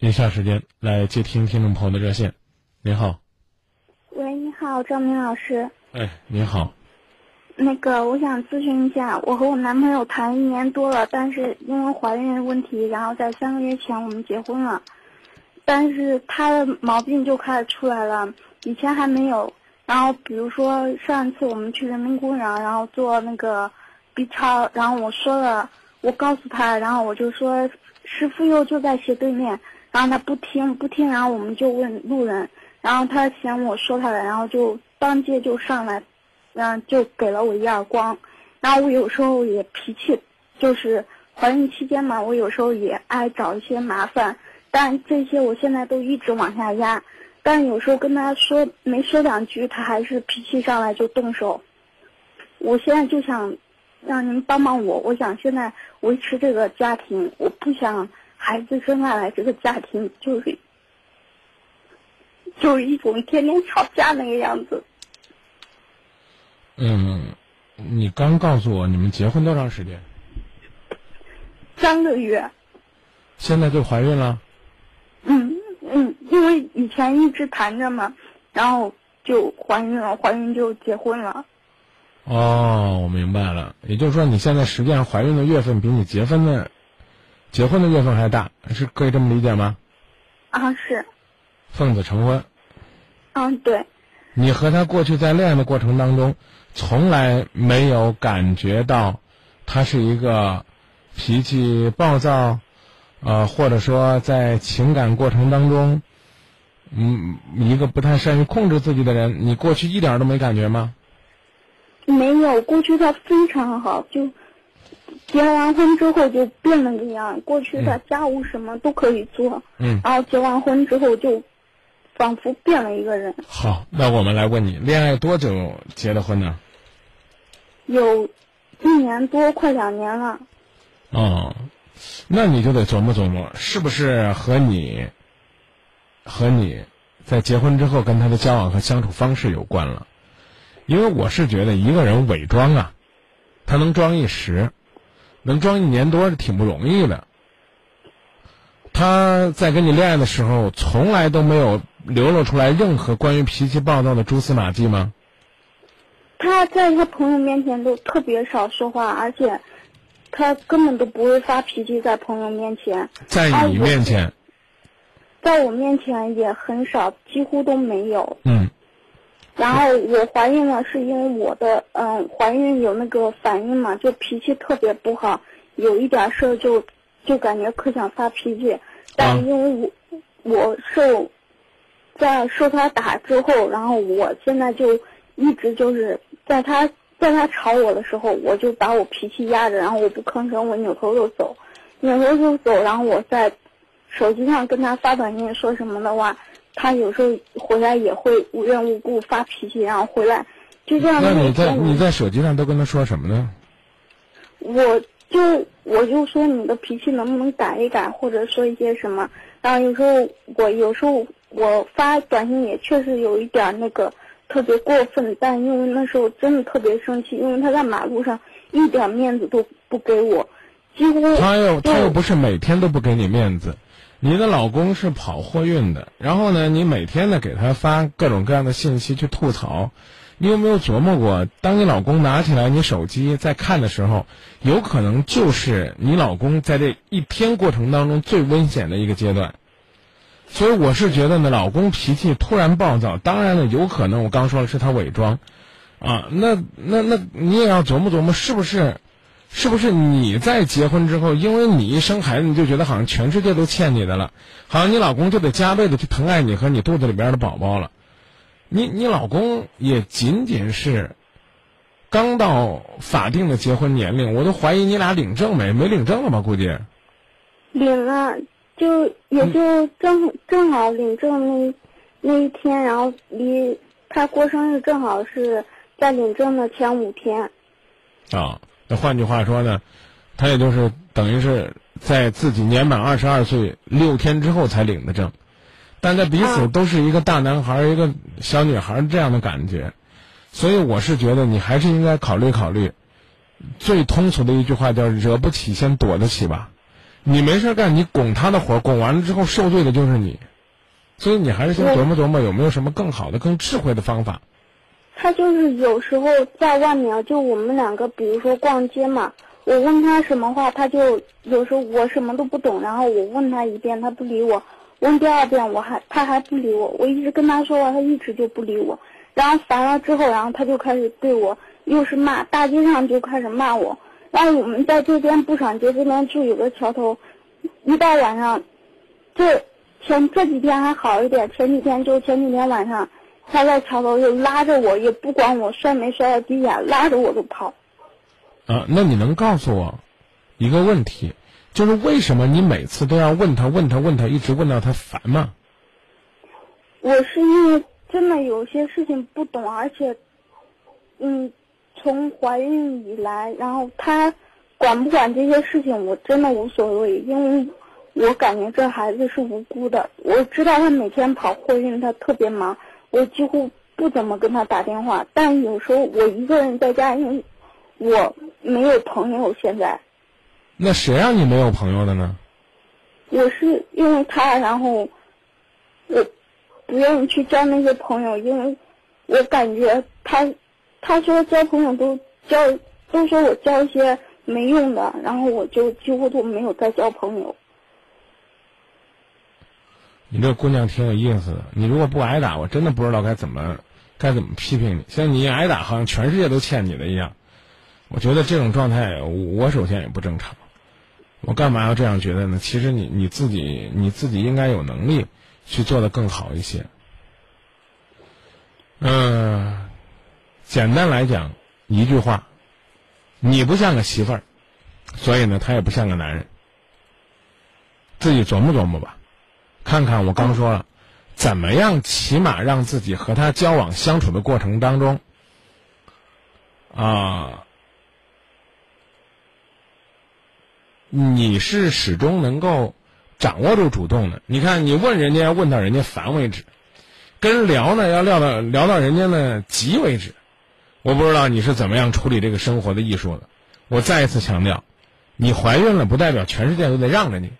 以下时间来接听听众朋友的热线。您好，喂，你好，张明老师。哎，您好，那个，我想咨询一下，我和我男朋友谈一年多了，但是因为怀孕问题，然后在三个月前我们结婚了，但是他的毛病就开始出来了，以前还没有。然后比如说上一次我们去人民公园，然后做那个 B 超，然后我说了，我告诉他，然后我就说师傅又就在斜对面，然后他不听不听，然后我们就问路人，然后他嫌我说他了，然后就当街就上来，嗯，就给了我一耳光，然后我有时候也脾气，就是怀孕期间嘛，我有时候也爱找一些麻烦，但这些我现在都一直往下压。但有时候跟他说没说两句，他还是脾气上来就动手。我现在就想让您帮帮我，我想现在维持这个家庭，我不想孩子生下来这个家庭就是就是一种天天吵架那个样子。嗯，你刚告诉我你们结婚多长时间？三个月。现在就怀孕了？嗯。嗯，因为以前一直谈着嘛，然后就怀孕了，怀孕就结婚了。哦，我明白了，也就是说你现在实际上怀孕的月份比你结婚的结婚的月份还大，是可以这么理解吗？啊，是。奉子成婚。嗯，对。你和他过去在恋爱的过程当中，从来没有感觉到他是一个脾气暴躁。呃，或者说在情感过程当中，嗯，一个不太善于控制自己的人，你过去一点都没感觉吗？没有，过去他非常好，就结完婚之后就变了个样。过去他家务什么都可以做，嗯，然后结完婚之后就仿佛变了一个人。好，那我们来问你，恋爱多久结的婚呢？有一年多，快两年了。哦。那你就得琢磨琢磨，是不是和你和你在结婚之后跟他的交往和相处方式有关了？因为我是觉得一个人伪装啊，他能装一时，能装一年多是挺不容易的。他在跟你恋爱的时候，从来都没有流露出来任何关于脾气暴躁的蛛丝马迹吗？他在他朋友面前都特别少说话，而且。他根本都不会发脾气，在朋友面前，在你面前，在我面前也很少，几乎都没有。嗯。然后我怀孕了，是因为我的嗯怀孕有那个反应嘛，就脾气特别不好，有一点事儿就就感觉可想发脾气。但因为我我受在受他打之后，然后我现在就一直就是在他。在他吵我的时候，我就把我脾气压着，然后我不吭声，我扭头就走，扭头就走。然后我在手机上跟他发短信说什么的话，他有时候回来也会无缘无故发脾气，然后回来就这样。那你在你在手机上都跟他说什么呢？我就我就说你的脾气能不能改一改，或者说一些什么。然后有时候我有时候我发短信也确实有一点那个。特别过分，但因为那时候真的特别生气，因为他在马路上一点面子都不给我，几乎他又他又不是每天都不给你面子，你的老公是跑货运的，然后呢，你每天呢给他发各种各样的信息去吐槽，你有没有琢磨过，当你老公拿起来你手机在看的时候，有可能就是你老公在这一天过程当中最危险的一个阶段。所以我是觉得呢，老公脾气突然暴躁，当然了，有可能我刚说了是他伪装，啊，那那那你也要琢磨琢磨，是不是，是不是你在结婚之后，因为你一生孩子，你就觉得好像全世界都欠你的了，好像你老公就得加倍的去疼爱你和你肚子里边的宝宝了，你你老公也仅仅是刚到法定的结婚年龄，我都怀疑你俩领证没？没领证了吧？估计领了。就也就正正好领证那那一天，然后离他过生日正好是在领证的前五天。啊，那换句话说呢，他也就是等于是在自己年满二十二岁六天之后才领的证，但在彼此都是一个大男孩一个小女孩这样的感觉，所以我是觉得你还是应该考虑考虑，最通俗的一句话叫“惹不起先躲得起”吧。你没事干，你拱他的火，拱完了之后受罪的就是你。所以你还是先琢磨琢磨有没有什么更好的、更智慧的方法。他就是有时候在外面，就我们两个，比如说逛街嘛，我问他什么话，他就有时候我什么都不懂，然后我问他一遍，他不理我；问第二遍，我还他还不理我。我一直跟他说话，他一直就不理我。然后烦了之后，然后他就开始对我又是骂，大街上就开始骂我。然后我们在这边布场街这边住有个桥头，一到晚上，这。前这几天还好一点，前几天就前几天晚上，他在桥头就拉着我，也不管我摔没摔到地下，拉着我就跑。啊，那你能告诉我一个问题，就是为什么你每次都要问他问他问他，一直问到他烦吗？我是因为真的有些事情不懂，而且，嗯，从怀孕以来，然后他管不管这些事情，我真的无所谓，因为。我感觉这孩子是无辜的。我知道他每天跑货运，他特别忙，我几乎不怎么跟他打电话。但有时候我一个人在家，因为我没有朋友。现在，那谁让你没有朋友的呢？我是因为他，然后我不愿意去交那些朋友，因为我感觉他他说交朋友都交都说我交一些没用的，然后我就几乎都没有再交朋友。你这姑娘挺有意思的。你如果不挨打，我真的不知道该怎么该怎么批评你。像你挨打，好像全世界都欠你的一样。我觉得这种状态，我首先也不正常。我干嘛要这样觉得呢？其实你你自己你自己应该有能力去做的更好一些。嗯，简单来讲，一句话，你不像个媳妇儿，所以呢，他也不像个男人。自己琢磨琢磨吧。看看我刚说了，怎么样？起码让自己和他交往相处的过程当中，啊，你是始终能够掌握住主动的。你看，你问人家问到人家烦为止，跟人聊呢要聊到聊到人家呢急为止。我不知道你是怎么样处理这个生活的艺术的。我再一次强调，你怀孕了不代表全世界都得让着你。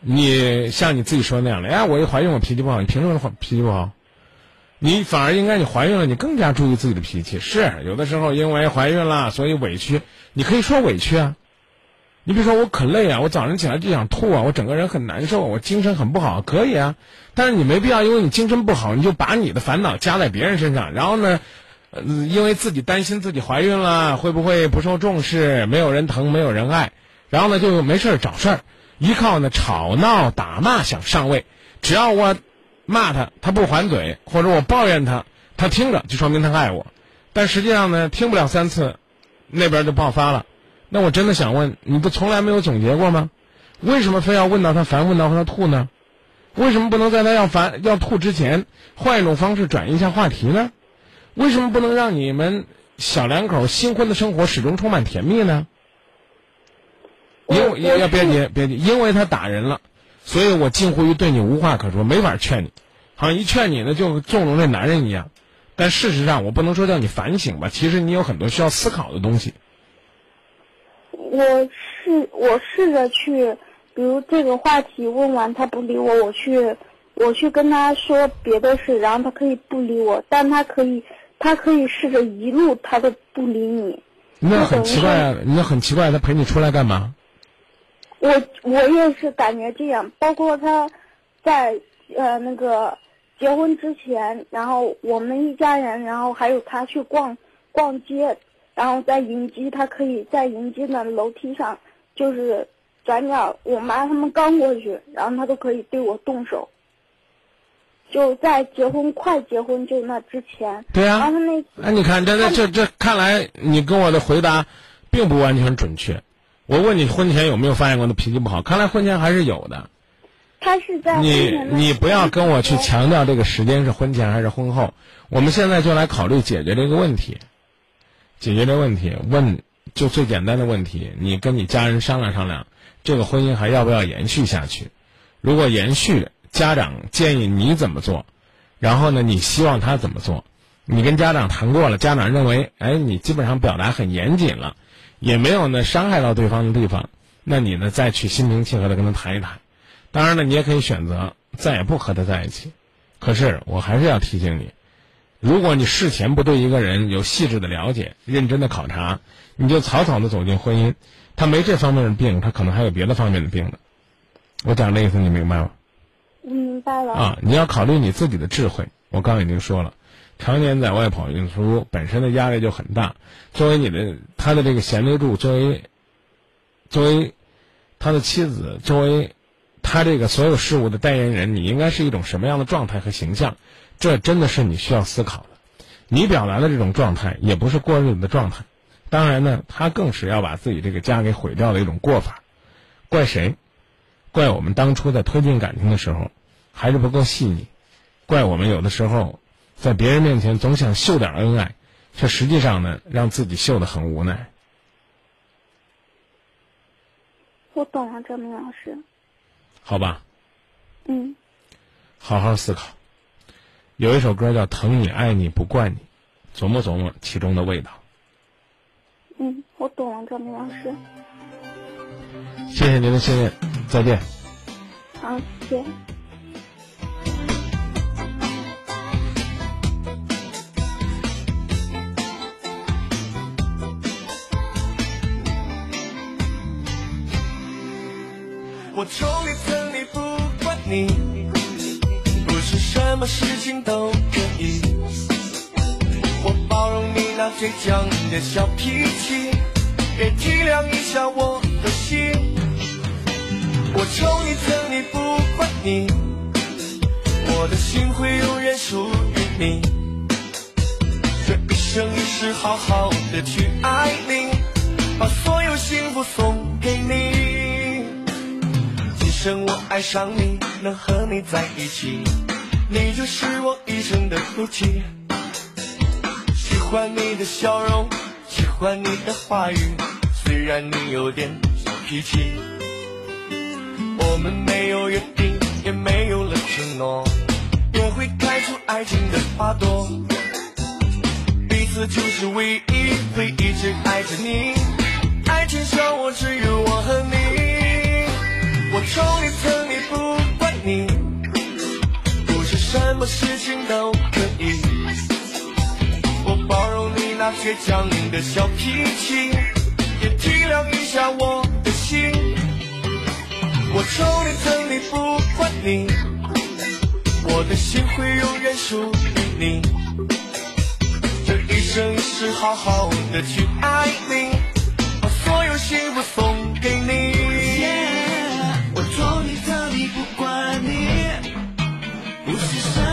你像你自己说那样的，哎，我一怀孕我脾气不好，你凭什么脾气不好？你反而应该你怀孕了，你更加注意自己的脾气。是有的时候因为怀孕了，所以委屈，你可以说委屈啊。你比如说我可累啊，我早上起来就想吐啊，我整个人很难受，我精神很不好，可以啊。但是你没必要因为你精神不好，你就把你的烦恼加在别人身上，然后呢，因为自己担心自己怀孕了会不会不受重视，没有人疼，没有人爱，然后呢就没事找事儿。依靠呢吵闹打骂想上位，只要我骂他，他不还嘴，或者我抱怨他，他听着就说明他爱我。但实际上呢，听不了三次，那边就爆发了。那我真的想问，你不从来没有总结过吗？为什么非要问到他烦，问到他吐呢？为什么不能在他要烦要吐之前，换一种方式转移一下话题呢？为什么不能让你们小两口新婚的生活始终充满甜蜜呢？因为要别急别急，因为他打人了，所以我近乎于对你无话可说，没法劝你，好像一劝你呢就纵容这男人一样。但事实上，我不能说叫你反省吧，其实你有很多需要思考的东西。我试我试着去，比如这个话题问完他不理我，我去我去跟他说别的事，然后他可以不理我，但他可以他可以试着一路他都不理你。那很奇怪啊！那很奇怪，他陪你出来干嘛？我我也是感觉这样，包括他，在呃那个结婚之前，然后我们一家人，然后还有他去逛逛街，然后在迎机，他可以在迎机的楼梯上，就是转角，我妈他们刚过去，然后他都可以对我动手。就在结婚快结婚就那之前，对啊，然后他那哎，你看这这这这，看来你跟我的回答并不完全准确。我问你婚前有没有发现过他脾气不好？看来婚前还是有的。他是在你你不要跟我去强调这个时间是婚前还是婚后。我们现在就来考虑解决这个问题。解决这个问题，问就最简单的问题，你跟你家人商量商量，这个婚姻还要不要延续下去？如果延续，家长建议你怎么做？然后呢，你希望他怎么做？你跟家长谈过了，家长认为，哎，你基本上表达很严谨了。也没有呢伤害到对方的地方，那你呢再去心平气和的跟他谈一谈。当然了，你也可以选择再也不和他在一起。可是我还是要提醒你，如果你事前不对一个人有细致的了解、认真的考察，你就草草的走进婚姻，他没这方面的病，他可能还有别的方面的病呢。我讲的意思你明白吗？明白了。啊，你要考虑你自己的智慧。我刚刚已经说了，常年在外跑运输，本身的压力就很大。作为你的他的这个贤内助，作为作为他的妻子，作为他这个所有事物的代言人，你应该是一种什么样的状态和形象？这真的是你需要思考的。你表达的这种状态，也不是过日子的状态。当然呢，他更是要把自己这个家给毁掉的一种过法。怪谁？怪我们当初在推进感情的时候，还是不够细腻。怪我们有的时候，在别人面前总想秀点恩爱，却实际上呢，让自己秀的很无奈。我懂了，张明老师。好吧。嗯。好好思考。有一首歌叫《疼你爱你不惯你》，琢磨琢磨其中的味道。嗯，我懂了，张明老师。谢谢您的信任，再见。好，谢谢。我宠你疼你不管你，不是什么事情都可以。我包容你那倔强的小脾气，也体谅一下我的心。我宠你疼你不管你，我的心会永远属于你。这一生一世好好的去爱你，把所有幸福送给你。生我爱上你，能和你在一起，你就是我一生的福气。喜欢你的笑容，喜欢你的话语，虽然你有点小脾气。我们没有约定，也没有了承诺，也会开出爱情的花朵。彼此就是唯一，会一直爱着你。爱情漩涡只有我和你。我宠你疼你不管你，不是什么事情都可以。我包容你那倔强的小脾气，也体谅一下我的心。我宠你疼你不管你，我的心会永远属于你。这一生一世好好的去爱你，把所有幸福送给你。不管你不是神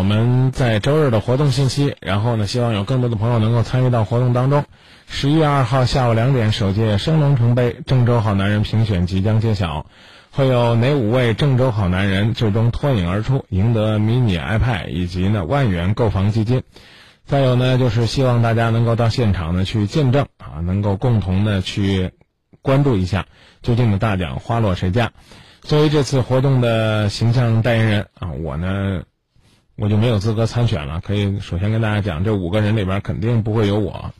我们在周日的活动信息。然后呢，希望有更多的朋友能够参与到活动当中。十一月二号下午两点，首届升龙城杯郑州好男人评选即将揭晓。会有哪五位郑州好男人最终脱颖而出，赢得迷你 iPad 以及呢万元购房基金？再有呢，就是希望大家能够到现场呢去见证啊，能够共同的去关注一下究竟的大奖花落谁家。作为这次活动的形象代言人啊，我呢我就没有资格参选了。可以首先跟大家讲，这五个人里边肯定不会有我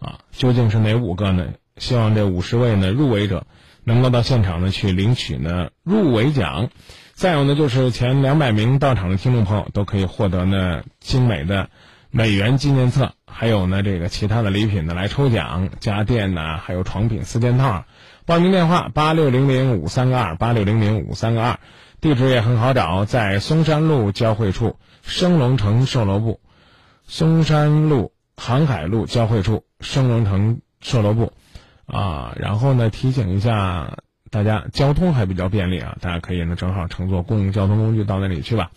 啊。究竟是哪五个呢？希望这五十位呢入围者。能够到现场呢去领取呢入围奖。再有呢，就是前两百名到场的听众朋友都可以获得呢精美的美元纪念册，还有呢这个其他的礼品呢来抽奖，家电呐，还有床品四件套。报名电话八六零零五三个二八六零零五三个二，地址也很好找，在嵩山路交汇处升龙城售楼部，嵩山路航海路交汇处升龙城售楼部，啊，然后呢提醒一下。大家交通还比较便利啊，大家可以呢正好乘坐公共交通工具到那里去吧。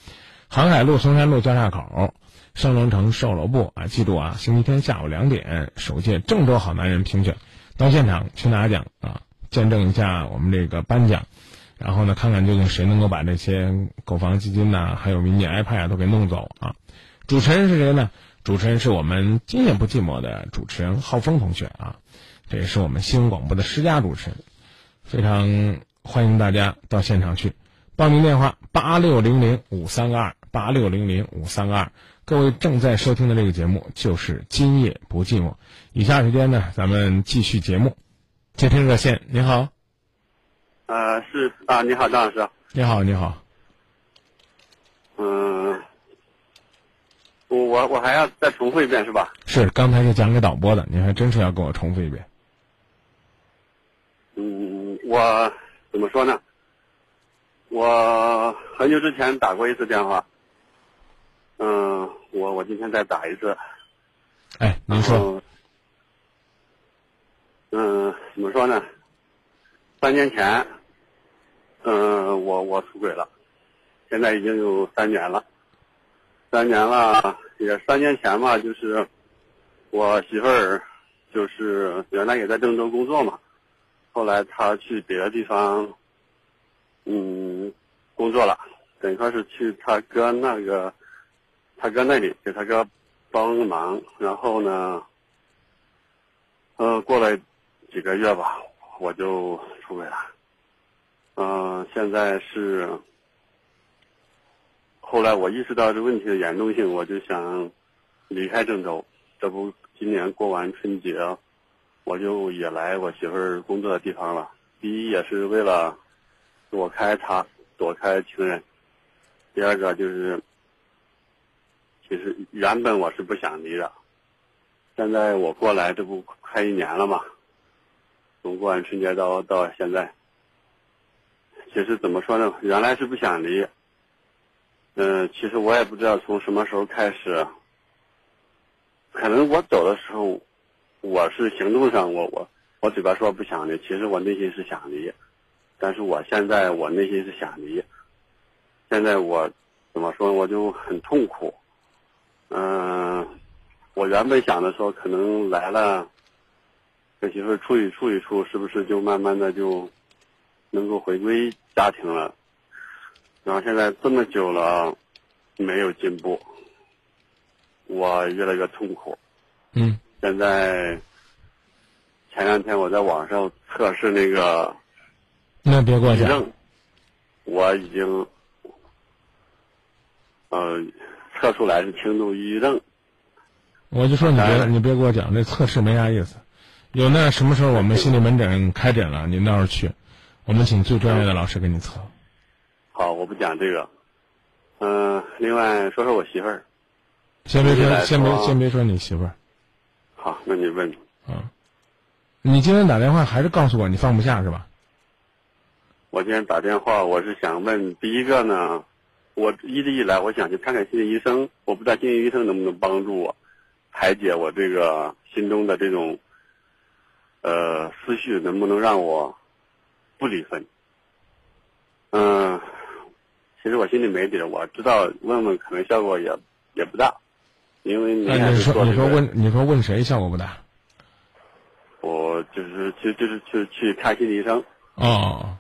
航海路、嵩山路交叉口，升龙城售楼部啊，记住啊，星期天下午两点，首届郑州好男人评选，到现场去拿奖啊，见证一下我们这个颁奖，然后呢，看看究竟谁能够把这些购房基金呐，还有迷你 iPad 都给弄走啊。主持人是谁呢？主持人是我们今夜不寂寞的主持人浩峰同学啊，这也是我们新闻广播的十佳主持人。非常欢迎大家到现场去，报名电话八六零零五三个二八六零零五三个二。各位正在收听的这个节目就是《今夜不寂寞》。以下时间呢，咱们继续节目。接听热线，你好。呃，是啊，你好，张老师。你好，你好。嗯，我我我还要再重复一遍是吧？是，刚才是讲给导播的，您还真是要跟我重复一遍。嗯，我怎么说呢？我很久之前打过一次电话。嗯，我我今天再打一次。哎，您说。嗯，怎么说呢？三年前，嗯，我我出轨了，现在已经有三年了。三年了，也三年前嘛，就是我媳妇儿，就是原来也在郑州工作嘛。后来她去别的地方，嗯，工作了，等于说是去他哥那个，他哥那里给他哥帮忙。然后呢，嗯，过了几个月吧，我就出轨了。嗯，现在是，后来我意识到这问题的严重性，我就想离开郑州。这不，今年过完春节。我就也来我媳妇儿工作的地方了。第一也是为了躲开他，躲开情人；第二个就是，其实原本我是不想离的。现在我过来，这不快一年了嘛？从过完春节到到现在，其实怎么说呢？原来是不想离。嗯，其实我也不知道从什么时候开始，可能我走的时候。我是行动上，我我我嘴巴说不想离，其实我内心是想离，但是我现在我内心是想离。现在我怎么说，我就很痛苦。嗯，我原本想的说，可能来了跟媳妇处一处一处，是不是就慢慢的就能够回归家庭了？然后现在这么久了，没有进步，我越来越痛苦。嗯。现在前两天我在网上测试那个，那别过讲，我已经呃测出来是轻度抑郁症。我就说你别你别给我讲，那测试没啥意思。有那什么时候我们心理门诊开诊了，您到时候去，我们请最专业的老师给你测。好，我不讲这个。嗯，另外说说我媳妇儿。先别说，先别先别说你媳妇儿。好，那你问。嗯，你今天打电话还是告诉我你放不下是吧？我今天打电话，我是想问，第一个呢，我一直以来我想去看看心理医生，我不知道心理医生能不能帮助我排解我这个心中的这种呃思绪，能不能让我不离婚？嗯，其实我心里没底，我知道问问可能效果也也不大。因为你说你说问你说问谁效果不大？我就是去就是去去看心理医生。哦。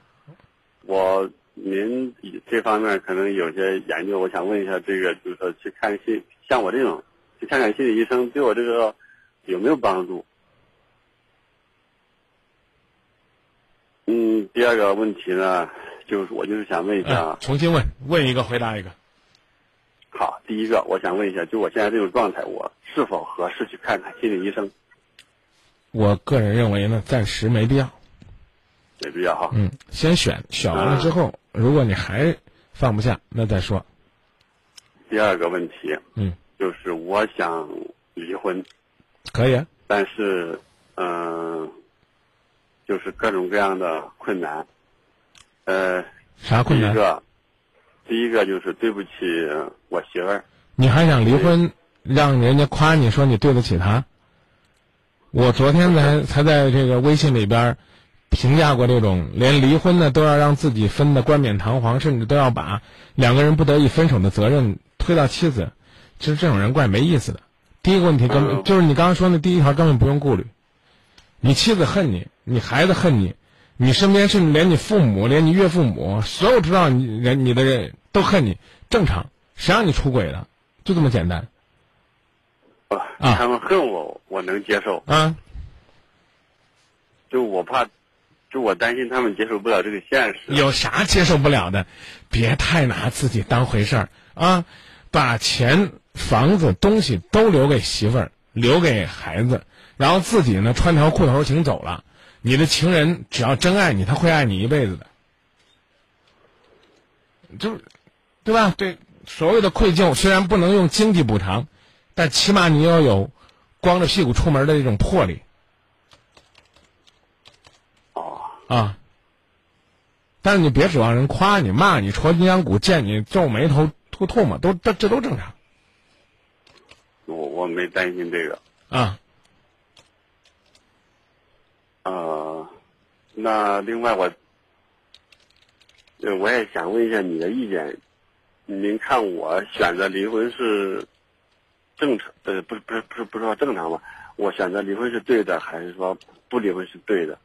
我您这方面可能有些研究，我想问一下，这个就是说去看心像我这种去看看心理医生，对我这个有没有帮助？嗯，第二个问题呢，就是我就是想问一下。重新问，问一个回答一个。好，第一个我想问一下，就我现在这种状态，我是否合适去看看心理医生？我个人认为呢，暂时没必要。没必要哈。嗯，先选，选完了之后，如果你还放不下，那再说。第二个问题嗯，就是我想离婚，可以啊。但是嗯、就是各种各样的困难。呃，啥困难？第一个，第一个就是对不起我媳妇儿。你还想离婚，让人家夸你说你对得起她？我昨天才才在这个微信里边儿评价过这种连离婚呢都要让自己分的冠冕堂皇，甚至都要把两个人不得已分手的责任推到妻子。其实这种人怪没意思的。第一个问题根本嗯就是你刚刚说的第一条根本不用顾虑，你妻子恨你，你孩子恨你，你身边甚至连你父母、连你岳父母，所有知道你人你的人都恨你，正常。谁让你出轨的？就这么简单啊，啊他们恨我，我能接受。啊！就我怕，就我担心他们接受不了这个现实。有啥接受不了的？别太拿自己当回事儿啊！把钱、房子、东西都留给媳妇儿，留给孩子，然后自己呢穿条裤头行走了。你的情人只要真爱你，他会爱你一辈子的，就是，对吧？对，所谓的愧疚虽然不能用经济补偿，但起码你要有光着屁股出门的这种魄力哦，啊。但是你别指望人夸你、骂你、戳阴阳骨、见你皱眉头、吐唾沫，都这这都正常我我没担心这个。啊。呃，那另外我，呃，我也想问一下你的意见。您看我选择离婚是正常？呃，不是不是不是不是说正常吧？我选择离婚是对的，还是说不离婚是对的？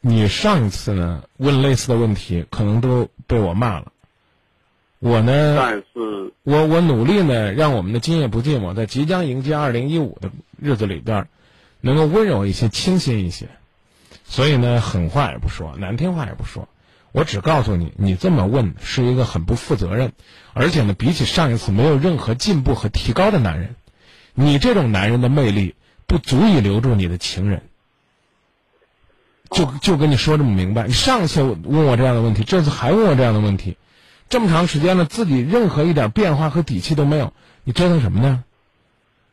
你上一次呢问类似的问题，可能都被我骂了。我呢，但是我我努力呢，让我们的今夜不寂寞在即将迎接二零一五的日子里边儿，能够温柔一些、清新一些。所以呢，狠话也不说，难听话也不说，我只告诉你，你这么问是一个很不负责任，而且呢，比起上一次没有任何进步和提高的男人，你这种男人的魅力不足以留住你的情人。就就跟你说这么明白，你上次问我这样的问题，这次还问我这样的问题，这么长时间了，自己任何一点变化和底气都没有，你折腾什么呢？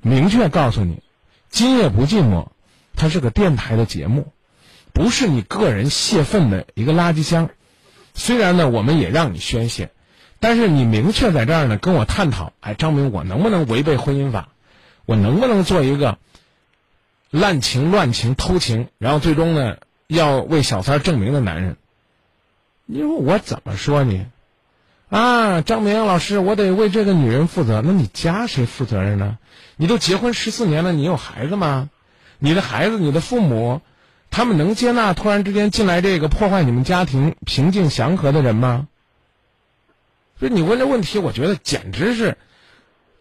明确告诉你，今夜不寂寞，它是个电台的节目，不是你个人泄愤的一个垃圾箱。虽然呢，我们也让你宣泄，但是你明确在这儿呢跟我探讨，哎，张明，我能不能违背婚姻法？我能不能做一个滥情、乱情、偷情，然后最终呢要为小三证明的男人？你说我怎么说你？啊，张明老师，我得为这个女人负责。那你家谁负责任呢？你都结婚十四年了，你有孩子吗？你的孩子，你的父母，他们能接纳突然之间进来这个破坏你们家庭平静祥和的人吗？所以你问这问题，我觉得简直是，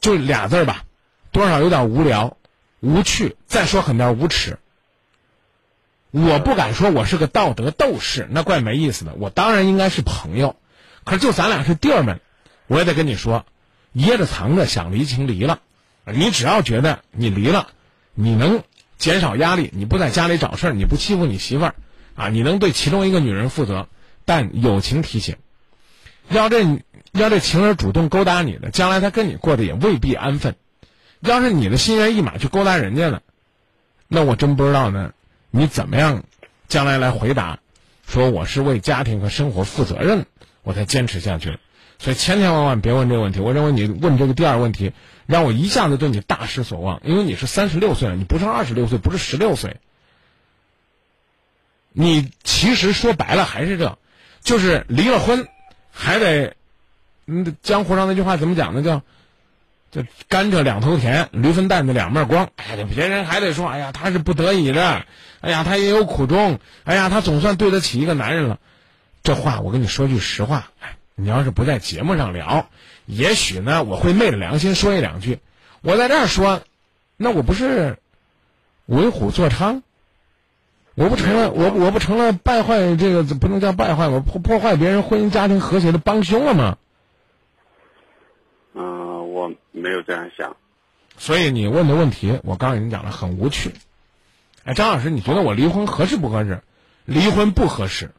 就俩字儿吧，多少有点无聊、无趣，再说狠点无耻。我不敢说我是个道德斗士，那怪没意思的。我当然应该是朋友，可是就咱俩是弟儿们，我也得跟你说，掖着藏着想离情离了。你只要觉得你离了，你能减少压力，你不在家里找事儿，你不欺负你媳妇儿，啊，你能对其中一个女人负责。但友情提醒，要这要这情人主动勾搭你的，将来他跟你过得也未必安分。要是你的心猿意马去勾搭人家了，那我真不知道呢，你怎么样将来来回答，说我是为家庭和生活负责任，我才坚持下去。所以千千万万别问这个问题。我认为你问这个第二个问题，让我一下子对你大失所望，因为你是三十六岁了，你不是二十六岁，不是十六岁。你其实说白了还是这，就是离了婚，还得，嗯，江湖上那句话怎么讲呢？叫，叫甘蔗两头甜，驴粪蛋子两面光。哎呀，别人还得说，哎呀，他是不得已的，哎呀，他也有苦衷，哎呀，他总算对得起一个男人了。这话我跟你说句实话，哎，你要是不在节目上聊，也许呢我会昧着良心说一两句。我在这儿说，那我不是为虎作伥？我不成了，我我不成了败坏这个不能叫败坏，我破破坏别人婚姻家庭和谐的帮凶了吗？嗯、我没有这样想。所以你问的问题，我刚才已经讲了，很无趣。哎，张老师，你觉得我离婚合适不合适？离婚不合适。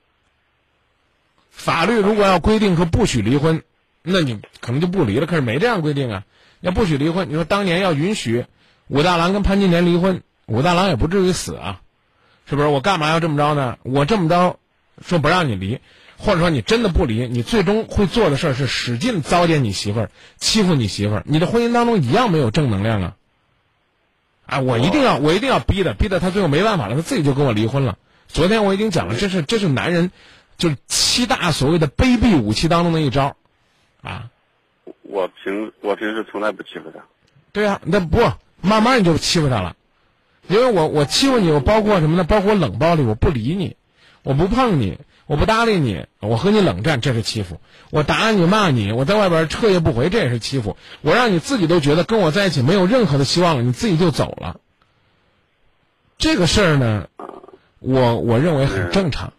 法律如果要规定说不许离婚，那你可能就不离了。可是没这样规定啊，要不许离婚。你说当年要允许武大郎跟潘金莲离婚，武大郎也不至于死啊，是不是？我干嘛要这么着呢？我这么着说不让你离，或者说你真的不离，你最终会做的事儿是使劲糟践你媳妇儿，欺负你媳妇儿，你的婚姻当中一样没有正能量啊。啊，我一定要，我一定要逼的，逼的他最后没办法了，他自己就跟我离婚了。昨天我已经讲了，这是这是男人，就是七大所谓的卑鄙武器当中的一招，啊，我平我平时从来不欺负他。对啊，那不慢慢你就欺负他了，因为我我欺负你，我包括什么呢？包括冷暴力，我不理你，我不碰你，我不搭理你，我和你冷战，这是欺负；我打你骂你，我在外边彻夜不回，这也是欺负。我让你自己都觉得跟我在一起没有任何的希望了，你自己就走了。这个事儿呢，我我认为很正常，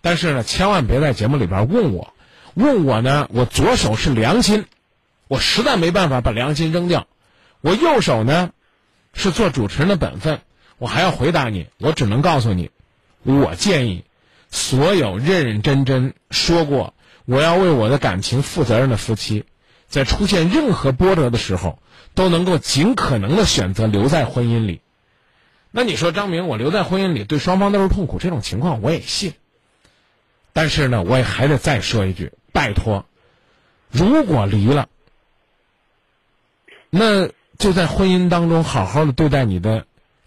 但是呢，千万别在节目里边问我，问我呢，我左手是良心，我实在没办法把良心扔掉，我右手呢，是做主持人的本分，我还要回答你，我只能告诉你，我建议所有认认真真说过我要为我的感情负责任的夫妻，在出现任何波折的时候，都能够尽可能的选择留在婚姻里。那你说张明，我留在婚姻里对双方都是痛苦，这种情况我也信。但是呢，我也还得再说一句，拜托，如果离了，那就在婚姻当中好好的对待你的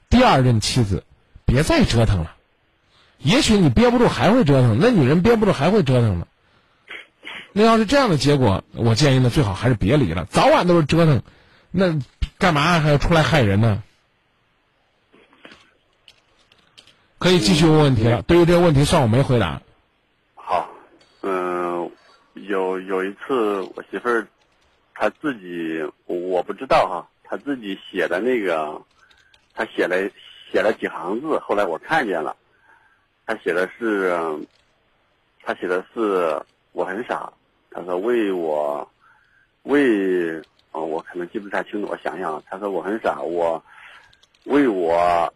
第二任妻子，别再折腾了。也许你憋不住还会折腾，那女人憋不住还会折腾呢。那要是这样的结果，我建议呢，最好还是别离了，早晚都是折腾，那干嘛还要出来害人呢？可以继续问问题了。对于这个问题，算我没回答。有有一次我媳妇儿，她自己我不知道哈，她自己写的那个，她写了写了几行字，后来我看见了，她写的是，她写的是我很傻，她说为我，为，哦，我可能记不太清楚，我想想，她说我很傻，我为我，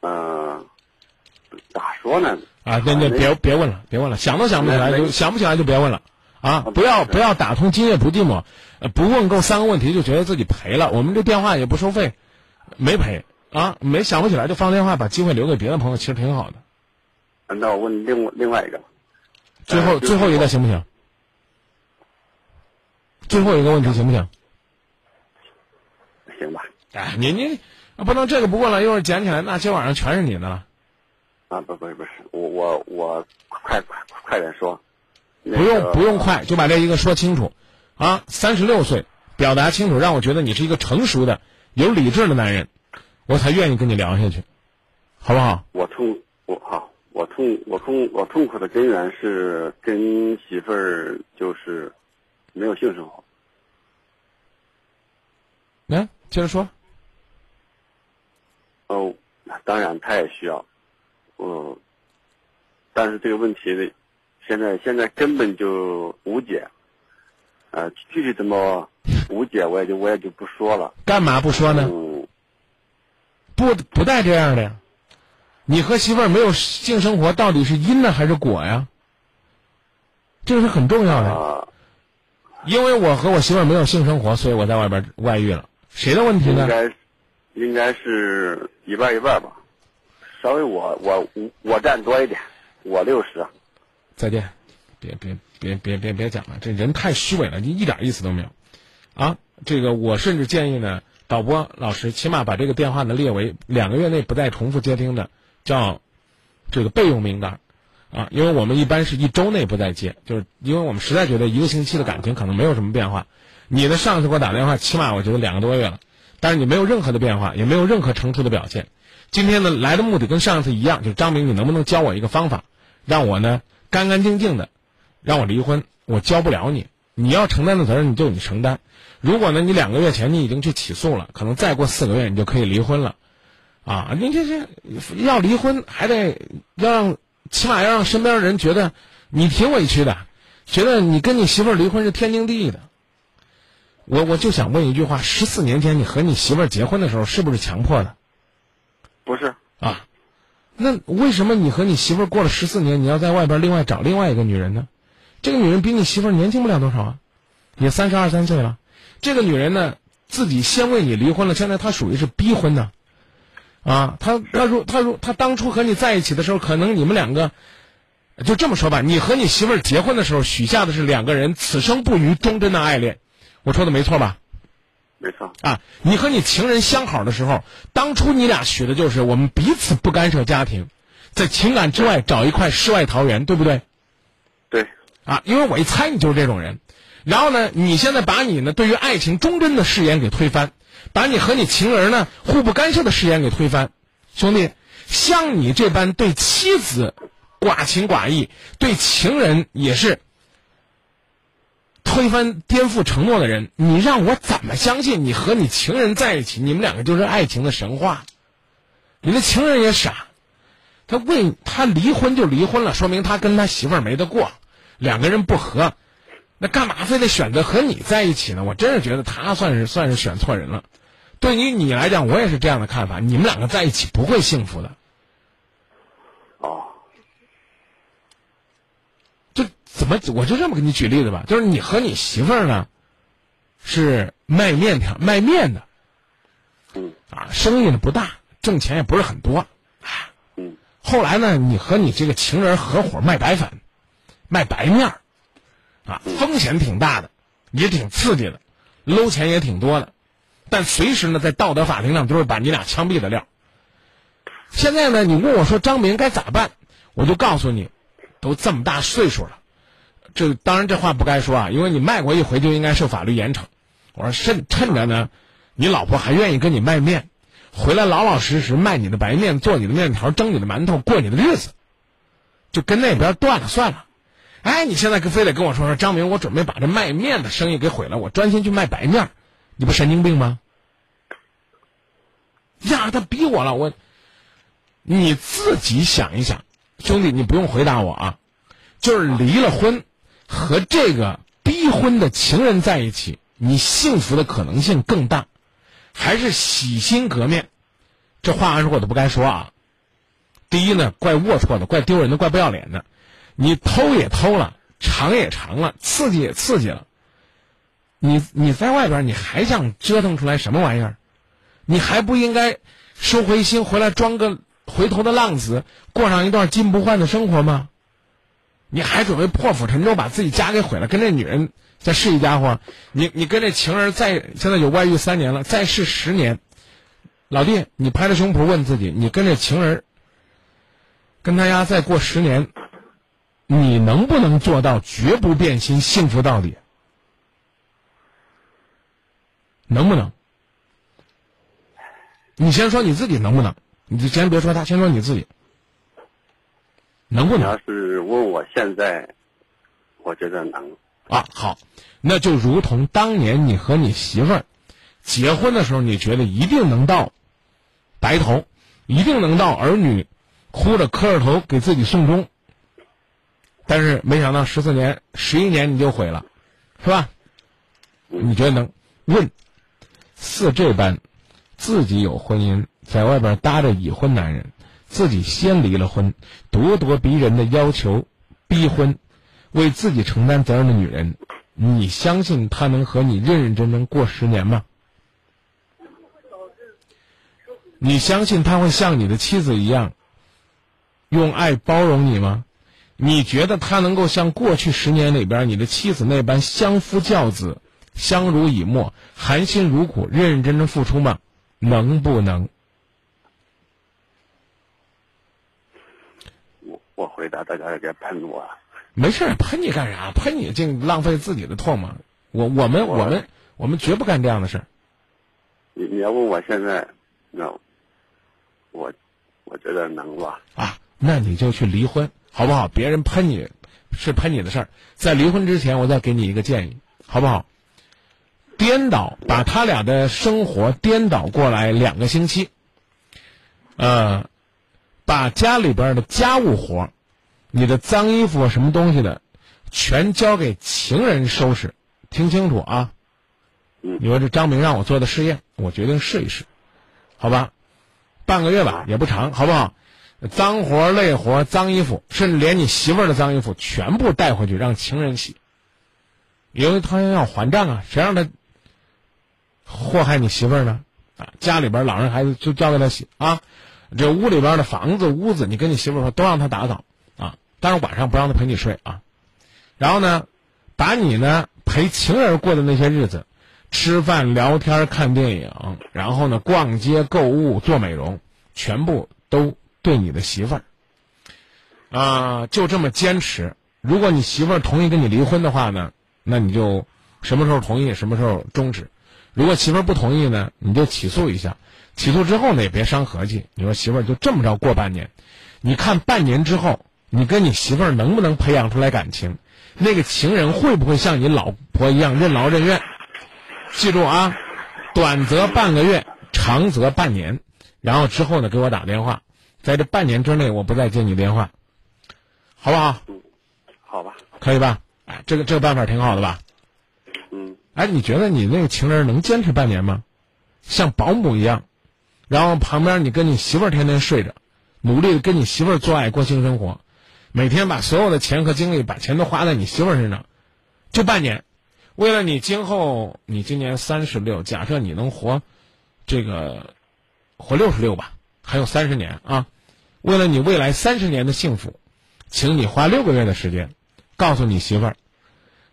嗯。咋说呢？啊，那那别别问了，别问了，想都想不起来就想不起来就别问了，啊，不要不要打通今夜不寂寞，不问够三个问题就觉得自己赔了。我们这电话也不收费，没赔啊，没想不起来就放电话，把机会留给别的朋友，其实挺好的。那我问另外另外一个，最后最后一个行不行？最后一个问题行不行？行吧。哎，你你不能这个不问了，一会儿捡起来，那今晚上全是你的了。啊不不是不是我我我快快快点说，不用不用快，就把这一个说清楚，啊，三十六岁，表达清楚，让我觉得你是一个成熟的、有理智的男人，我才愿意跟你聊下去，好不好？我痛我好我痛我痛我痛苦的根源是跟媳妇儿就是没有性生活。来，接着说。哦，当然他也需要。嗯，但是这个问题的，现在现在根本就无解，呃，具体怎么无解，我也就我也就不说了。干嘛不说呢？不不带这样的呀，你和媳妇儿没有性生活，到底是因呢还是果呀？这个是很重要的。因为我和我媳妇儿没有性生活，所以我在外边外遇了。谁的问题呢？应该应该是一半一半吧。稍微我我我我占多一点，我六十。再见，别别别别别别讲了，这人太虚伪了，你一点意思都没有。啊，这个我甚至建议呢，导播老师起码把这个电话呢列为两个月内不再重复接听的，叫这个备用名单。啊，因为我们一般是一周内不再接，就是因为我们实在觉得一个星期的感情可能没有什么变化。你的上次给我打电话，起码我觉得两个多月了，但是你没有任何的变化，也没有任何成熟的表现。今天呢，来的目的跟上次一样，就是张明，你能不能教我一个方法，让我呢干干净净的，让我离婚？我教不了你，你要承担的责任你就你承担。如果呢，你两个月前你已经去起诉了，可能再过四个月你就可以离婚了，啊，你这这要离婚还得要让，起码要让身边的人觉得你挺委屈的，觉得你跟你媳妇儿离婚是天经地义的。我我就想问一句话：十四年前你和你媳妇儿结婚的时候是不是强迫的？不是啊，那为什么你和你媳妇儿过了十四年，你要在外边另外找另外一个女人呢？这个女人比你媳妇儿年轻不了多少啊，也三十二三岁了。这个女人呢，自己先为你离婚了，现在她属于是逼婚呢。啊，她她如她如她当初和你在一起的时候，可能你们两个，就这么说吧，你和你媳妇儿结婚的时候许下的是两个人此生不渝、忠贞的爱恋，我说的没错吧？没错，啊，你和你情人相好的时候，当初你俩许的就是我们彼此不干涉家庭，在情感之外找一块世外桃源，对不对？对，啊，因为我一猜你就是这种人。然后呢，你现在把你呢对于爱情忠贞的誓言给推翻，把你和你情人呢互不干涉的誓言给推翻，兄弟，像你这般对妻子寡情寡义，对情人也是推翻颠覆承诺的人，你让我怎么相信你和你情人在一起，你们两个就是爱情的神话？你的情人也傻，他为他离婚就离婚了，说明他跟他媳妇儿没得过，两个人不和。那干嘛非得选择和你在一起呢？我真是觉得他算是算是选错人了。对于你来讲，我也是这样的看法。你们两个在一起不会幸福的。哦，就怎么我就这么给你举例子吧，就是你和你媳妇儿呢，是卖面条卖面的，嗯。啊，生意呢不大，挣钱也不是很多，啊，嗯。后来呢，你和你这个情人合伙卖白粉，卖白面儿，啊，风险挺大的，也挺刺激的，搂钱也挺多的，但随时呢，在道德法庭上都是把你俩枪毙的料。现在呢，你问我说张明该咋办，我就告诉你，都这么大岁数了，这当然这话不该说啊，因为你卖过一回就应该受法律严惩。我说趁趁着呢，你老婆还愿意跟你卖面，回来老老实实卖你的白面，做你的面条，蒸你的馒头，过你的日子，就跟那边断了算了。哎，你现在非得跟我说说张明，我准备把这卖面的生意给毁了，我专心去卖白面，你不神经病吗？呀，他逼我了，我，你自己想一想，兄弟，你不用回答我啊，就是离了婚，和这个逼婚的情人在一起，你幸福的可能性更大，还是洗心革面？这话按说我都不该说啊。第一呢，怪龌龊的，怪丢人的，怪不要脸的。你偷也偷了，尝也尝了，刺激也刺激了。你你在外边，你还想折腾出来什么玩意儿？你还不应该收回心，回来装个回头的浪子，过上一段金不换的生活吗？你还准备破釜沉舟，把自己家给毁了，跟这女人再试一家伙？你你跟这情人再现在有外遇三年了，再试十年，老弟，你拍着胸脯问自己，你跟这情人跟他家再过十年，你能不能做到绝不变心，幸福到底？能不能？你先说你自己能不能？你就先别说他，先说你自己，能不能要？是问我现在，我觉得能。啊，好，那就如同当年你和你媳妇儿结婚的时候，你觉得一定能到白头，一定能到儿女哭着磕着头给自己送终，但是没想到十四年、十一年你就毁了，是吧？你觉得能？问似这般，自己有婚姻，在外边搭着已婚男人，自己先离了婚，咄咄逼人的要求逼婚。为自己承担责任的女人，你相信她能和你认认真真过十年吗？你相信她会像你的妻子一样，用爱包容你吗？你觉得她能够像过去十年里边你的妻子那般相夫教子、相濡以沫、含辛茹苦、认认真真付出吗？能不能？我我回答大家也别喷我。没事儿，喷你干啥？喷你净浪费自己的唾沫。我我们我们我们绝不干这样的事儿。你你要问我现在，那我我觉得能吧。啊，那你就去离婚，好不好？别人喷你是喷你的事儿，在离婚之前，我再给你一个建议，好不好？颠倒，把他俩的生活颠倒过来两个星期，呃，把家里边的家务活儿你的脏衣服什么东西的，全交给情人收拾，听清楚啊！嗯你说这张明让我做的试验，我决定试一试，好吧？半个月吧，也不长，好不好？脏活累活、脏衣服，甚至连你媳妇儿的脏衣服全部带回去让情人洗，因为他要还账啊！谁让他祸害你媳妇儿呢？啊，家里边老人孩子就交给他洗啊，这屋里边的房子屋子，你跟你媳妇说都让他打扫啊，但是晚上不让他陪你睡啊。然后呢，把你呢陪情人过的那些日子，吃饭、聊天、看电影，然后呢逛街、购物、做美容，全部都对你的媳妇儿。啊，就这么坚持。如果你媳妇儿同意跟你离婚的话呢，那你就什么时候同意什么时候终止。如果媳妇儿不同意呢，你就起诉一下。起诉之后呢，也别伤和气。你说媳妇儿就这么着过半年，你看半年之后，你跟你媳妇儿能不能培养出来感情？那个情人会不会像你老婆一样任劳任怨？记住啊，短则半个月，长则半年。然后之后呢，给我打电话，在这半年之内，我不再接你电话，好不好？嗯，好吧。可以吧？哎，这个这个办法挺好的吧？嗯，哎，你觉得你那个情人能坚持半年吗？像保姆一样，然后旁边你跟你媳妇儿天天睡着，努力跟你媳妇儿做爱过性生活，每天把所有的钱和精力把钱都花在你媳妇儿身上，就半年，为了你今后你今年三十六，假设你能活这个活六十六吧，还有三十年啊，为了你未来三十年的幸福，请你花六个月的时间，告诉你媳妇儿。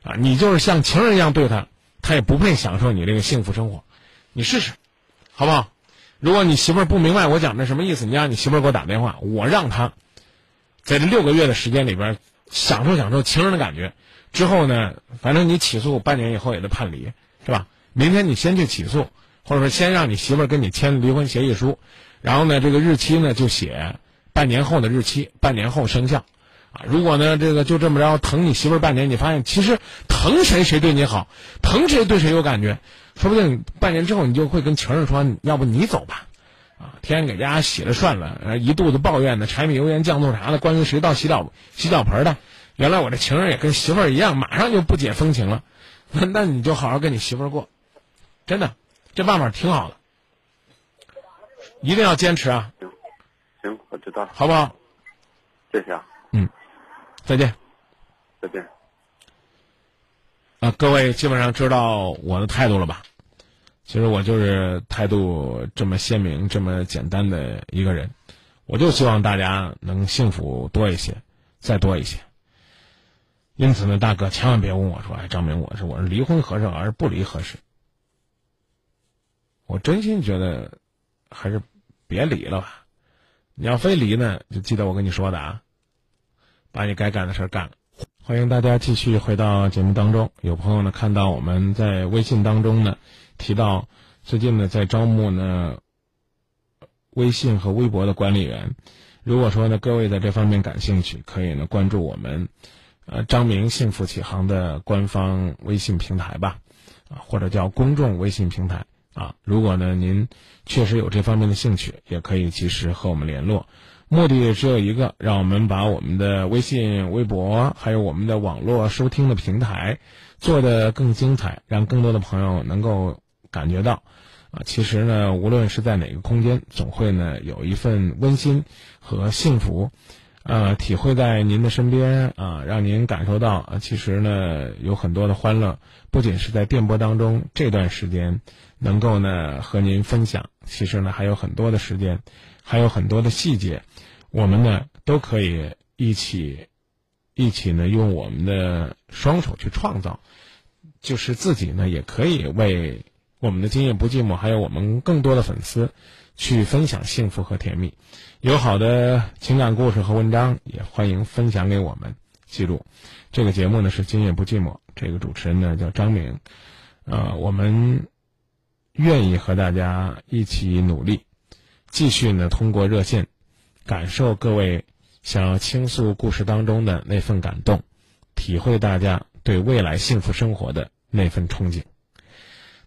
啊，你就是像情人一样对她，她也不配享受你这个幸福生活，你试试，好不好？如果你媳妇儿不明白我讲的什么意思，你让你媳妇儿给我打电话，我让她在这六个月的时间里边享受享受情人的感觉。之后呢，反正你起诉半年以后也得判离，是吧？明天你先去起诉，或者说先让你媳妇儿跟你签离婚协议书，然后呢，这个日期呢就写半年后的日期，半年后生效。啊，如果呢，这个就这么着疼你媳妇儿半年，你发现其实疼谁谁对你好，疼谁对谁有感觉，说不定半年之后你就会跟情人说，要不你走吧，啊，天天给家洗了涮了，一肚子抱怨的柴米油盐酱醋茶的，关于谁倒洗澡洗脚盆的，原来我这情人也跟媳妇儿一样，马上就不解风情了，那那你就好好跟你媳妇儿过，真的，这办法挺好的，一定要坚持啊，行，行，我知道了，好不好？谢谢啊，再见。再见。啊，各位基本上知道我的态度了吧？其实我就是态度这么鲜明、这么简单的一个人，我就希望大家能幸福多一些，再多一些。因此呢，大哥千万别问我说：“哎，张明，我是我是离婚合适还是不离合适？”我真心觉得还是别离了吧。你要非离呢，就记得我跟你说的啊，把你该干的事儿干了。欢迎大家继续回到节目当中。有朋友呢看到我们在微信当中呢提到，最近呢在招募呢微信和微博的管理员。如果说呢各位在这方面感兴趣，可以呢关注我们呃张明幸福启航的官方微信平台吧，啊或者叫公众微信平台啊。如果呢您确实有这方面的兴趣，也可以及时和我们联络。目的只有一个，让我们把我们的微信、微博，还有我们的网络收听的平台做得更精彩，让更多的朋友能够感觉到，啊，其实呢，无论是在哪个空间，总会呢有一份温馨和幸福，呃，体会在您的身边啊，让您感受到啊，其实呢有很多的欢乐，不仅是在电波当中这段时间能够呢和您分享，其实呢还有很多的时间，还有很多的细节。我们呢都可以一起，一起呢用我们的双手去创造，就是自己呢也可以为我们的今夜不寂寞，还有我们更多的粉丝，去分享幸福和甜蜜。有好的情感故事和文章，也欢迎分享给我们。记住，这个节目呢是今夜不寂寞，这个主持人呢叫张明，呃，我们愿意和大家一起努力，继续呢通过热线。感受各位想要倾诉故事当中的那份感动，体会大家对未来幸福生活的那份憧憬。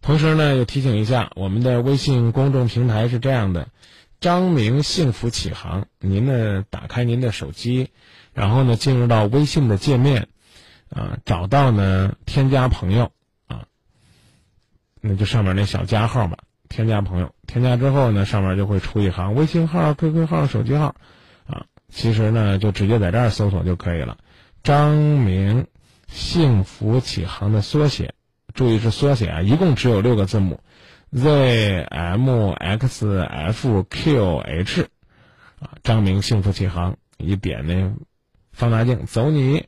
同时呢，又提醒一下，我们的微信公众平台是这样的：张明幸福启航。您呢，打开您的手机，然后呢，进入到微信的界面，啊，找到呢添加朋友，啊，那就上面那小加号吧。添加朋友，添加之后呢，上面就会出一行微信号、QQ 号、手机号，啊，其实呢就直接在这儿搜索就可以了。张明幸福启航的缩写，注意是缩写啊，一共只有六个字母，Z M X F Q H，啊，张明幸福启航，一点那放大镜走你，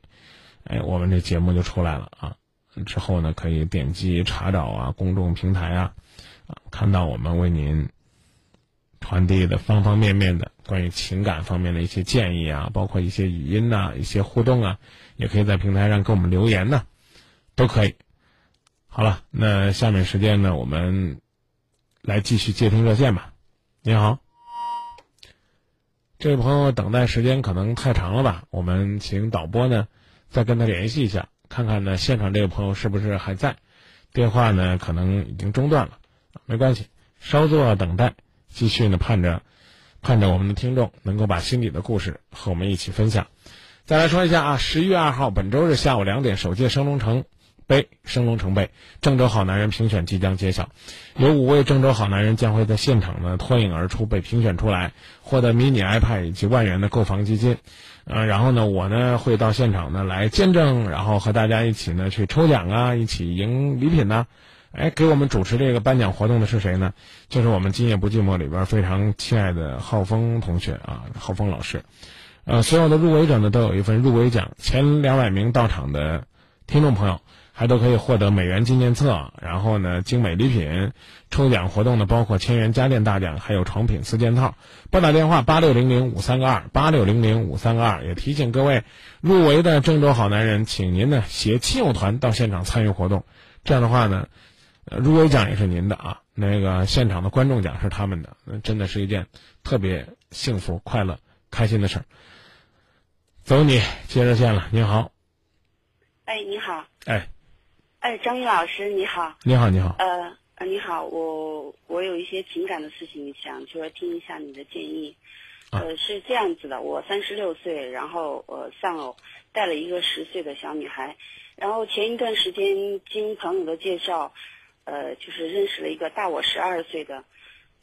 哎，我们这节目就出来了啊。之后呢，可以点击查找啊，公众平台啊，啊，看到我们为您传递的方方面面的关于情感方面的一些建议啊，包括一些语音呐、一些互动啊，也可以在平台上给我们留言呢，都可以。好了，那下面时间呢，我们来继续接听热线吧。你好，这位朋友等待时间可能太长了吧？我们请导播呢再跟他联系一下，看看呢现场这位朋友是不是还在，电话呢可能已经中断了，没关系，稍作等待，继续呢盼着盼着我们的听众能够把心里的故事和我们一起分享。再来说一下啊，十一月二号本周日下午两点，首届升龙城杯升龙城杯郑州好男人评选即将揭晓，有五位郑州好男人将会在现场呢脱颖而出，被评选出来，获得迷你 iPad 以及万元的购房基金。呃，然后呢，我呢会到现场呢来见证，然后和大家一起呢去抽奖啊，一起赢礼品呐、哎，给我们主持这个颁奖活动的是谁呢？就是我们《今夜不寂寞》里边非常亲爱的浩峰同学啊，浩峰老师。呃，所有的入围者呢都有一份入围奖，前两百名到场的听众朋友还都可以获得美元纪念册，然后呢精美礼品。抽奖活动呢包括千元家电大奖，还有床品四件套。拨打电话八六零零五三个二八六零零五三个二。也提醒各位入围的郑州好男人，请您呢携亲友团到现场参与活动。这样的话呢，呃，入围奖也是您的啊，那个现场的观众奖是他们的，那真的是一件特别幸福、快乐、开心的事儿。走你，接热线了。你好，哎，你好，哎，哎，张宇老师，你好，你好，你好，呃，呃，你好，我我有一些情感的事情想就是听一下你的建议，啊。呃，是这样子的，我三十六岁，然后呃丧偶，带了一个十岁的小女孩，然后前一段时间经朋友的介绍，呃，就是认识了一个大我十二岁的，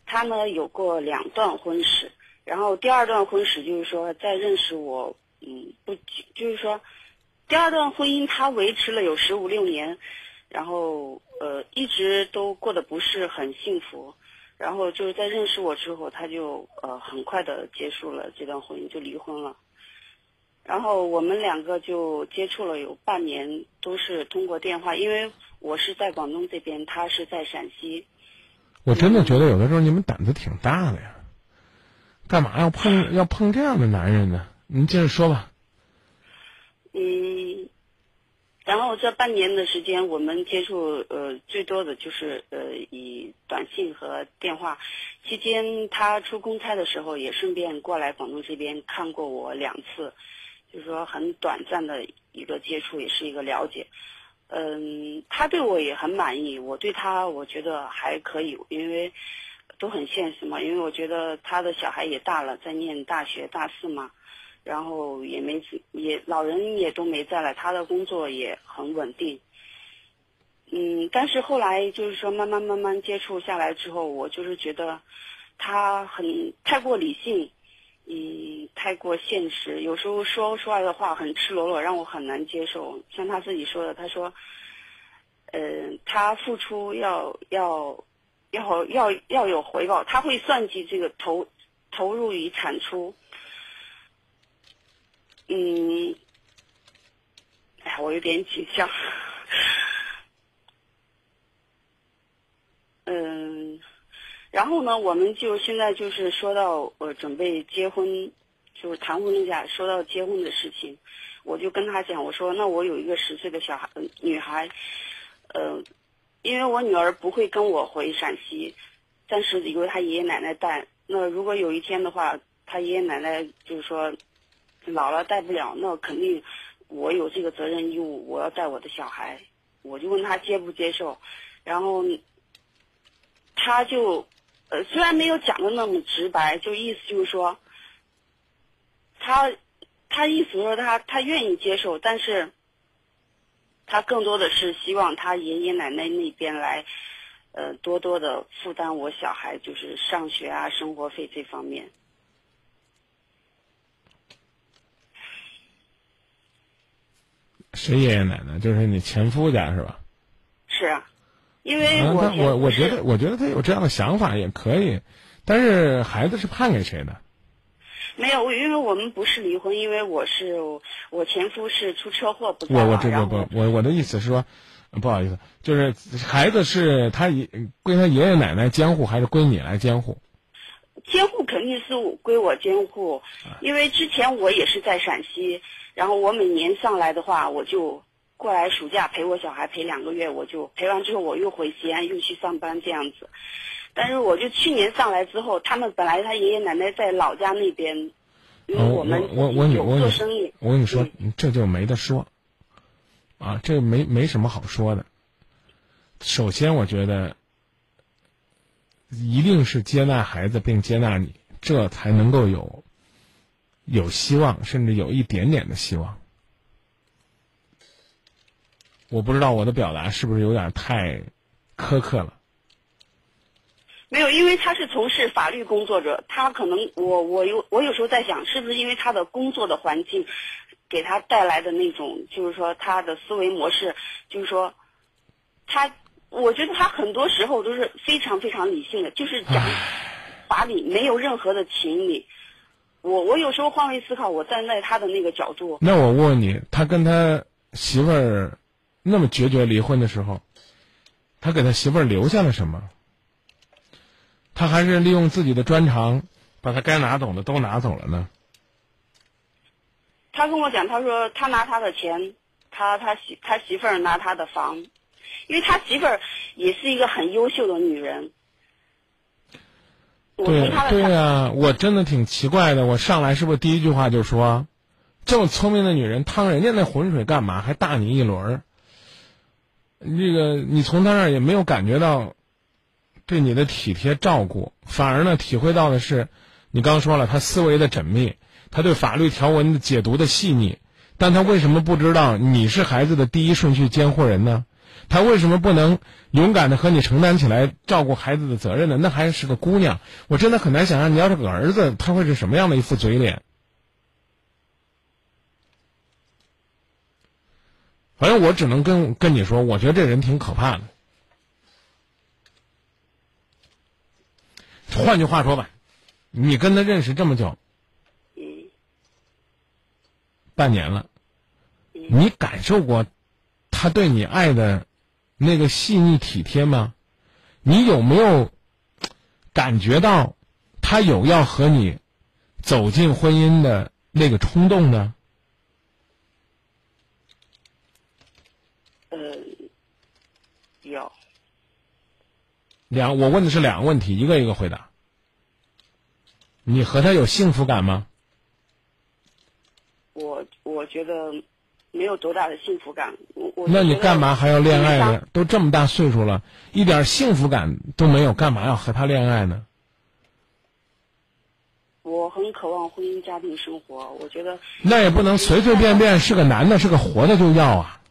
他呢有过两段婚史，然后第二段婚史就是说在认识我，嗯，不，就是说。第二段婚姻他维持了有十五六年，然后呃一直都过得不是很幸福，然后就是在认识我之后，他就呃很快的结束了这段婚姻，就离婚了。然后我们两个就接触了有半年，都是通过电话，因为我是在广东这边，他是在陕西。我真的觉得有的时候你们胆子挺大的呀，干嘛要碰要碰这样的男人呢？您接着说吧。嗯，然后这半年的时间，我们接触呃最多的就是呃以短信和电话。期间他出公差的时候，也顺便过来广东这边看过我两次，就是说很短暂的一个接触，也是一个了解。嗯，他对我也很满意，我对他我觉得还可以，因为都很现实嘛。因为我觉得他的小孩也大了，在念大学大四嘛。然后也没也老人也都没在了，他的工作也很稳定。嗯，但是后来就是说慢慢慢慢接触下来之后，我就是觉得他很太过理性，嗯，太过现实，有时候说出来的话很赤裸裸，让我很难接受。像他自己说的，他说，呃，他付出要要要要要有回报，他会算计这个投投入与产出。嗯，哎，我有点紧张。嗯，然后呢，我们就现在就是说到呃准备结婚，就是谈婚论嫁，说到结婚的事情，我就跟他讲，我说那我有一个十岁的小孩女孩，呃，因为我女儿不会跟我回陕西，暂时由她爷爷奶奶带。那如果有一天的话，她爷爷奶奶就是说。老了带不了，那肯定我有这个责任义务，我要带我的小孩。我就问他接不接受，然后他就呃虽然没有讲的那么直白，就意思就是说，他他意思说他他愿意接受，但是他更多的是希望他爷爷奶奶那边来呃多多的负担我小孩就是上学啊、生活费这方面。谁爷爷奶奶？就是你前夫家是吧？是啊，因为啊，我他我我觉得我觉得他有这样的想法也可以，但是孩子是判给谁的？没有，因为我们不是离婚，因为我是我前夫是出车祸不我我这个不不我我的意思是说，呃不好意思，就是孩子是他爷归他爷爷奶奶监护还是归你来监护？监护肯定是我归我监护，啊因为之前我也是在陕西，然后我每年上来的话，我就过来暑假陪我小孩陪两个月，我就陪完之后我又回西安又去上班这样子。但是我就去年上来之后，他们本来他爷爷奶奶在老家那边，因为哦我们我我我你做生意，我跟你说嗯，这就没得说，啊，这没没什么好说的。首先，我觉得一定是接纳孩子并接纳你，这才能够有有希望，甚至有一点点的希望。我不知道我的表达是不是有点太苛刻了。没有，因为他是从事法律工作者，他可能我我有我有时候在想，是不是因为他的工作的环境，给他带来的那种，就是说他的思维模式，就是说，他我觉得他很多时候都是非常非常理性的，就是讲法理，没有任何的情理。我我有时候换位思考，我站在他的那个角度，那我问问你，他跟他媳妇儿那么决绝离婚的时候，他给他媳妇儿留下了什么？他还是利用自己的专长，把他该拿走的都拿走了呢？他跟我讲，他说他拿他的钱，他他媳他媳妇儿拿他的房，因为他媳妇儿也是一个很优秀的女人。对他对他呀、我真的挺奇怪的。我上来是不是第一句话就说，这么聪明的女人趟人家那浑水干嘛？还大你一轮儿？这个你从他那儿也没有感觉到对你的体贴照顾，反而呢体会到的是，你刚说了他思维的缜密，他对法律条文的解读的细腻，但他为什么不知道你是孩子的第一顺序监护人呢？他为什么不能勇敢的和你承担起来照顾孩子的责任呢？那还是个姑娘，我真的很难想象你要是个儿子，他会是什么样的一副嘴脸。反正我只能跟跟你说，我觉得这人挺可怕的。换句话说吧，你跟他认识这么久，嗯半年了，你感受过他对你爱的那个细腻体贴吗？你有没有感觉到他有要和你走进婚姻的那个冲动呢？呃有两，我问的是两个问题，一个一个回答。你和他有幸福感吗？我我觉得没有多大的幸福感。我我那你干嘛还要恋爱呢？都这么大岁数了，一点幸福感都没有，干嘛要和他恋爱呢？我很渴望婚姻家庭生活，我觉得那也不能随随便便是个男的，是个活的就要啊。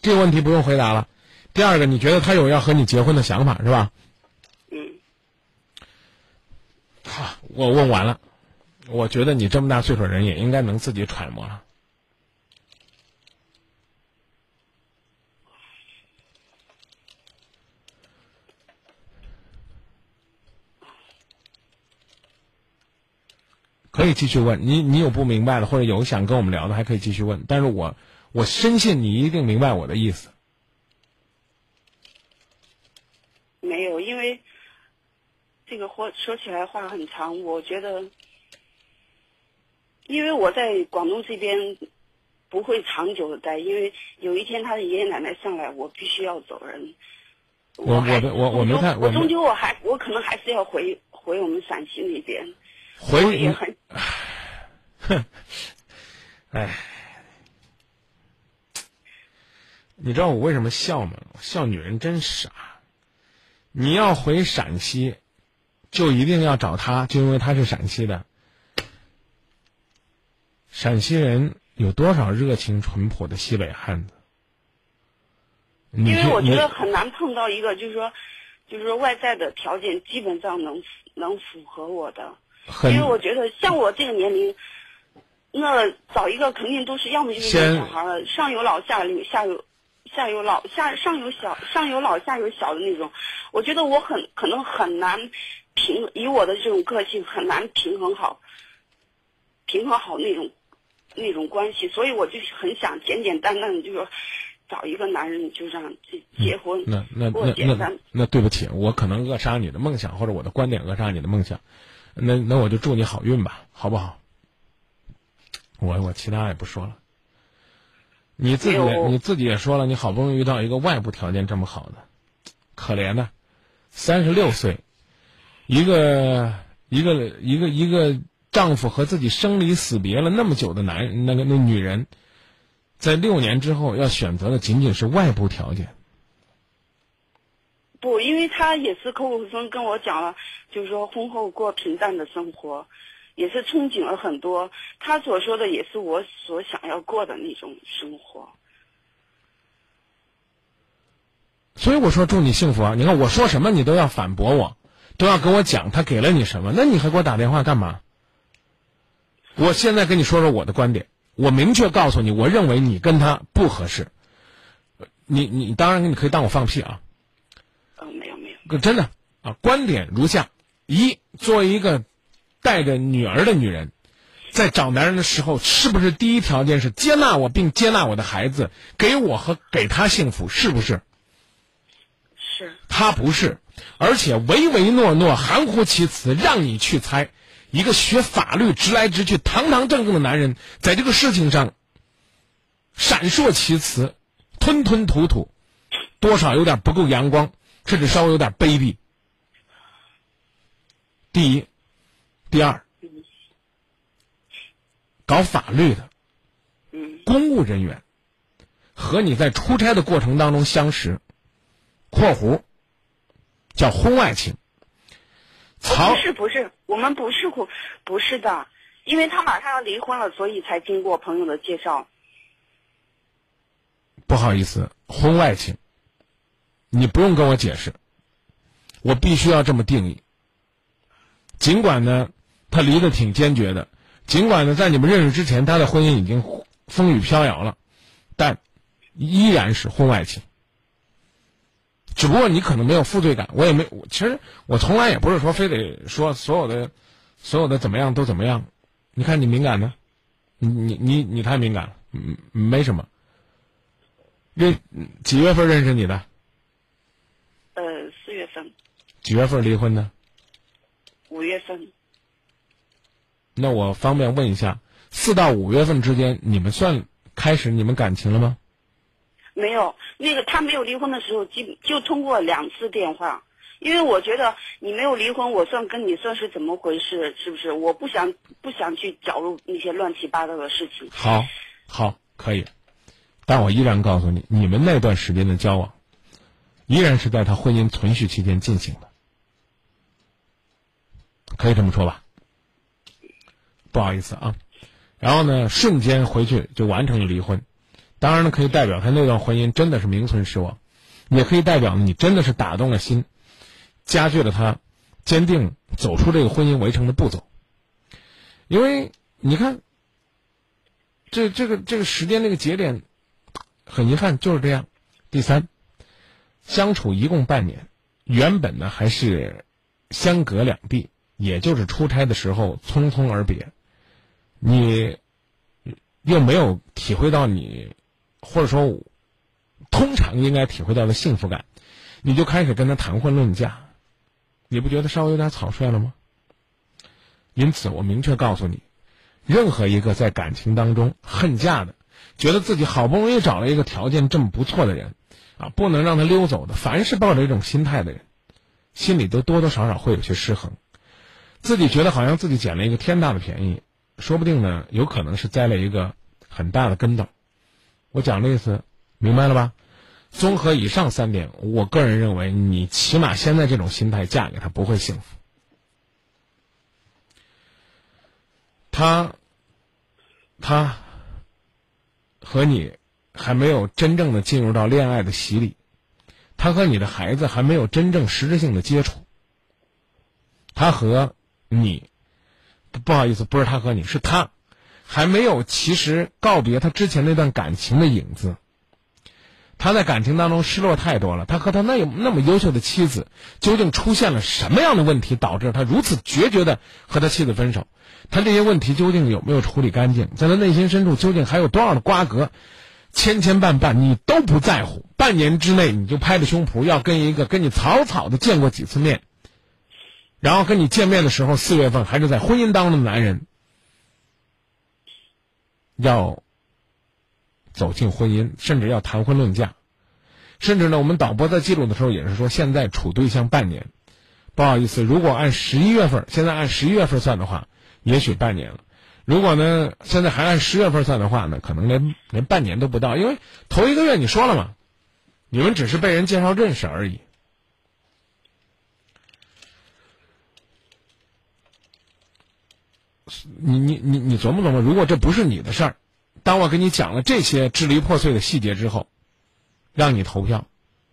这个问题不用回答了。第二个，你觉得他有要和你结婚的想法是吧？嗯好，我问完了。我觉得你这么大岁数人也应该能自己揣摩了。可以继续问你，你有不明白的，或者有想跟我们聊的，还可以继续问。但是我我深信你一定明白我的意思。没有，因为这个话说起来话很长，我觉得，因为我在广东这边不会长久的待，因为有一天他的爷爷奶奶上来，我必须要走人。我还我我我没看我终究我还我可能还是要回回我们陕西那边，回我也很哎，你知道我为什么笑吗？笑女人真傻。你要回陕西，就一定要找他，就因为他是陕西的。陕西人有多少热情淳朴的西北汉子？因为我觉得很难碰到一个，就是说，就是说外在的条件基本上能能符合我的，因为我觉得像我这个年龄，那找一个肯定都是要么就是小孩儿了，上有老下有下有下有老下上有小上有老下有小的那种，我觉得我很可能很难平以我的这种个性很难平衡好，平衡好那种那种关系，所以我就很想简简单单的就说找一个男人就让结结婚，那那那那。那对不起，我可能扼杀你的梦想，或者我的观点扼杀你的梦想。那那我就祝你好运吧，好不好？我我其他也不说了。你自己你自己也说了，你好不容易遇到一个外部条件这么好的，可怜的，三十六岁，一个一个一个一个丈夫和自己生离死别了那么久的男人，那个那女人，在六年之后要选择的仅仅是外部条件。不，因为他也是口口声声跟我讲了，就是说婚后过平淡的生活，也是憧憬了很多。他所说的也是我所想要过的那种生活。所以我说祝你幸福啊！你看我说什么你都要反驳我，都要跟我讲他给了你什么，那你还给我打电话干嘛？我现在跟你说说我的观点，我明确告诉你，我认为你跟他不合适。你你当然你可以当我放屁啊，呃，没有没有，可真的啊，观点如下：一，作为一个带着女儿的女人，在找男人的时候，是不是第一条件是接纳我并接纳我的孩子，给我和给他幸福，是不是？是他不是，而且唯唯诺诺、含糊其辞，让你去猜。一个学法律、直来直去、堂堂正正的男人，在这个事情上闪烁其词、吞吞吐吐，多少有点不够阳光，甚至稍微有点卑鄙。第一，第二，搞法律的公务人员和你在出差的过程当中相识（括弧叫婚外情）。曹不是不是，我们不是婚，不是的，因为他马上要离婚了，所以才经过朋友的介绍。不好意思，婚外情，你不用跟我解释，我必须要这么定义。尽管呢，他离得挺坚决的，尽管呢，在你们认识之前，他的婚姻已经风雨飘摇了，但依然是婚外情。只不过你可能没有负罪感，我也没，我其实我从来也不是说非得说所有的，所有的怎么样都怎么样。你看你敏感呢，你你你你太敏感了，嗯，没什么。认几月份认识你的？呃，四月份、几月份离婚的？五月份，那我方便问一下，四到五月份之间，你们算开始你们感情了吗？没有那个他没有离婚的时候，基就通过两次电话。因为我觉得你没有离婚，我算跟你算是怎么回事？是不是？我不想不想去搅入那些乱七八糟的事情。好，好，可以。但我依然告诉你，你们那段时间的交往，依然是在他婚姻存续期间进行的，可以这么说吧？不好意思啊，然后呢，瞬间回去就完成了离婚。当然呢，可以代表他那段婚姻真的是名存实亡，也可以代表你真的是打动了心，加剧了他坚定走出这个婚姻围城的步骤。因为你看，这这个这个时间这个节点，很遗憾就是这样。第三，相处一共半年，原本呢还是相隔两地，也就是出差的时候匆匆而别，你又没有体会到你。或者说，通常应该体会到的幸福感，你就开始跟他谈婚论嫁，你不觉得稍微有点草率了吗？因此，我明确告诉你，任何一个在感情当中恨嫁的，觉得自己好不容易找了一个条件这么不错的人，啊，不能让他溜走的，凡是抱着一种心态的人，心里都多多少少会有些失衡，自己觉得好像自己捡了一个天大的便宜，说不定呢，有可能是栽了一个很大的跟斗。我讲的意思，明白了吧？综合以上三点，我个人认为，你起码现在这种心态嫁给他不会幸福。他，他和你还没有真正的进入到恋爱的洗礼，他。和你的孩子还没有真正实质性的接触。他和你，不好意思，不是他和你，是他，还没有其实告别他之前那段感情的影子。他在感情当中失落太多了，他和他那那么优秀的妻子，究竟出现了什么样的问题，导致他如此决绝的和他妻子分手？他这些问题究竟有没有处理干净？在他内心深处究竟还有多少的瓜葛？千千绊绊，你都不在乎。半年之内，你就拍着胸脯要跟一个跟你草草的见过几次面，然后跟你见面的时候，四月份还是在婚姻当中的男人，要走进婚姻，甚至要谈婚论嫁，甚至呢，我们导播在记录的时候也是说，现在处对象半年。不好意思，如果按十一月份，现在按十一月份算的话，也许半年了。如果呢，现在还按十月份算的话呢，可能连连半年都不到，因为头一个月你说了嘛，你们只是被人介绍认识而已。你你你你琢磨琢磨，如果这不是你的事儿，当我给你讲了这些支离破碎的细节之后，让你投票，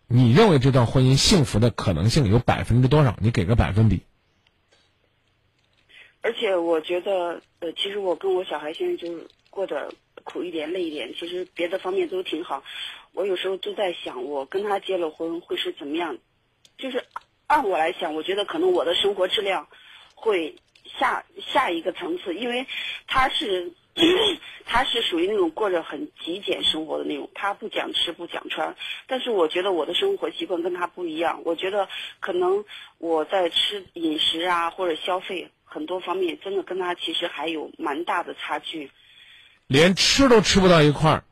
你认为这段婚姻幸福的可能性有百分之多少？你给个百分比。而且我觉得，呃，其实我跟我小孩现在就是过得苦一点、累一点，其实别的方面都挺好。我有时候都在想，我跟他结了婚会是怎么样？就是按我来想，我觉得可能我的生活质量会下下一个层次，因为他是 他是属于那种过着很极简生活的那种，他不讲吃不讲穿。但是我觉得我的生活习惯跟他不一样，我觉得可能我在吃饮食啊或者消费。很多方面真的跟他其实还有蛮大的差距，连吃都吃不到一块儿，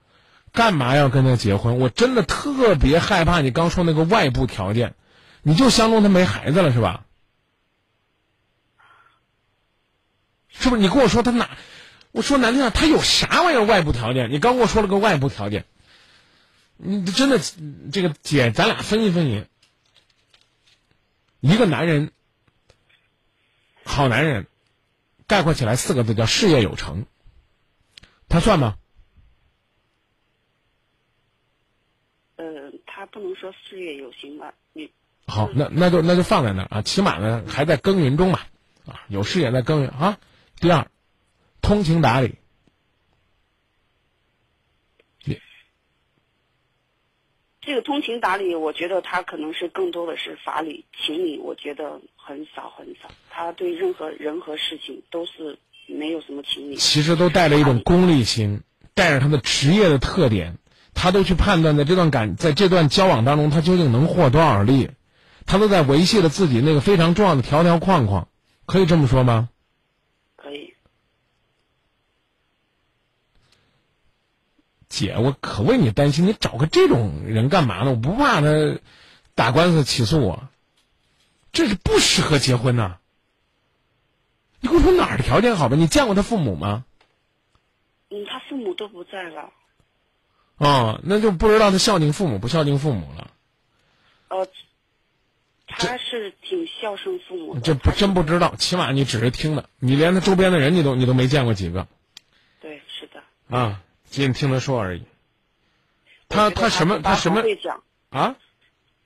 干嘛要跟他结婚？我真的特别害怕你刚说那个外部条件，你就相中他没孩子了是吧？是不是？你跟我说他哪？我说难听点，他有啥玩意儿外部条件？你刚跟我说了个外部条件，你真的这个姐，咱俩分析分析，一个男人。好男人，概括起来四个字叫事业有成。他算吗？呃，他不能说事业有成吧？你好，那那就那就放在那儿啊，起码呢还在耕耘中嘛，啊，有事业在耕耘啊。第二，通情达理。这个通情达理，我觉得他可能是更多的是法理、情理，我觉得很少很少。他对任何人和事情都是没有什么情理。其实都带着一种功利心，带着他的职业的特点，他都去判断在这段感在这段交往当中，他究竟能获多少利，他都在维系了自己那个非常重要的条条框框，可以这么说吗？姐，我可为你担心，你找个这种人干嘛呢？我不怕他打官司起诉我，这是不适合结婚呐。你给我说哪儿的条件好吧？你见过他父母吗？嗯，他父母都不在了。哦，那就不知道他孝敬父母不孝敬父母了。呃，他是挺孝顺父母的。这不真不知道，起码你只是听的，你连他周边的人你都你都没见过几个。对，是的。啊。仅听他说而已。他他什么他什么会讲啊？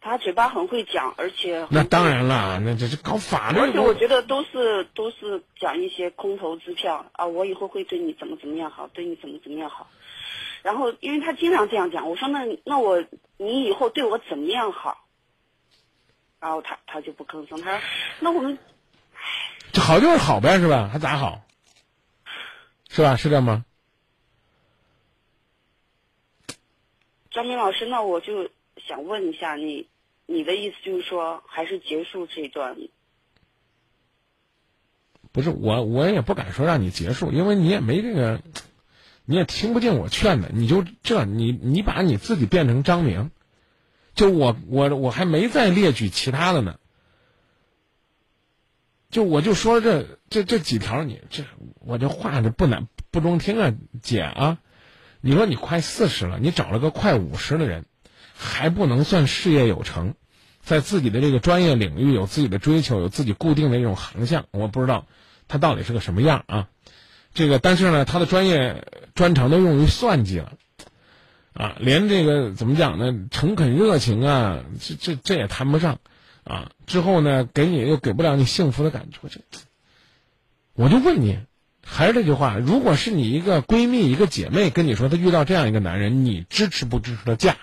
他嘴巴很会讲，而且那当然了，那这是搞法律。而且我觉得都是都是讲一些空头支票啊！我以后会对你怎么怎么样好，对你怎么怎么样好。然后，因为他经常这样讲，我说那那我你以后对我怎么样好？然后他他就不吭声，他说那我们这好就是好呗，是吧？还咋好？是吧？是这样吗？张明老师，那我就想问一下你，你的意思就是说，还是结束这段？不是我，我也不敢说让你结束，因为你也没这个，你也听不进我劝的。你就这，你你把你自己变成张明，就我我我还没再列举其他的呢。就我就说这这这几条，你这我这话这不难不中听啊，姐啊。你说你快四十了，你找了个快五十的人，还不能算事业有成，在自己的这个专业领域有自己的追求，有自己固定的一种航向。我不知道他到底是个什么样啊？这个，但是呢，他的专业专长都用于算计了。啊，连这个怎么讲呢？诚恳热情啊，这这这也谈不上，啊，之后呢，给你又给不了你幸福的感觉，这，我就问你，还是这句话，如果是你一个闺蜜、一个姐妹跟你说她遇到这样一个男人，你支持不支持她嫁？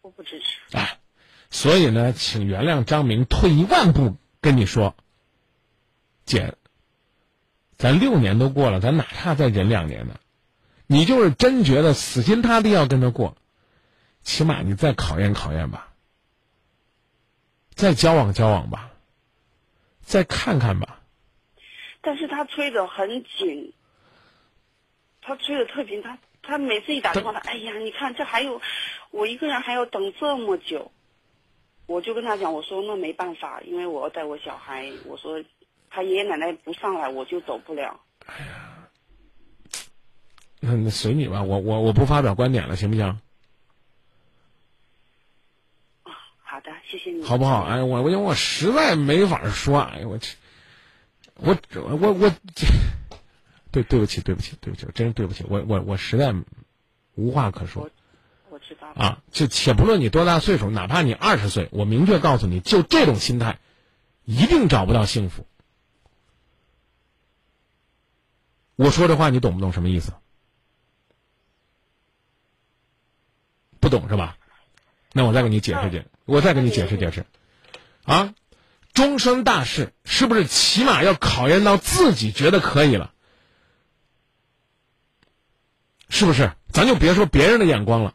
我不支持。哎，所以呢，请原谅张明退一万步跟你说，姐，咱六年都过了，咱哪怕再忍两年呢？你就是真觉得死心塌地要跟他过，起码你再考验考验吧，再交往交往吧，再看看吧。但是他催得很紧，他催得特紧，他他每次一打电话，他哎呀，你看这还有，我一个人还要等这么久，我就跟他讲，我说那没办法，因为我要带我小孩，我说他爷爷奶奶不上来，我就走不了。那那随你吧，我我我不发表观点了，行不行？好的，谢谢你。好不好？哎，我我我实在没法说，哎呀，我这，我我我，对对不起对不起对不起，真是对不起，我我我实在无话可说我知道。啊！就且不论你多大岁数，哪怕你二十岁，我明确告诉你，就这种心态，一定找不到幸福。我说这话你懂不懂什么意思？不懂是吧？那我再给你解释解释，我再给你解释解释，啊，终身大事是不是起码要考验到自己觉得可以了？是不是？咱就别说别人的眼光了，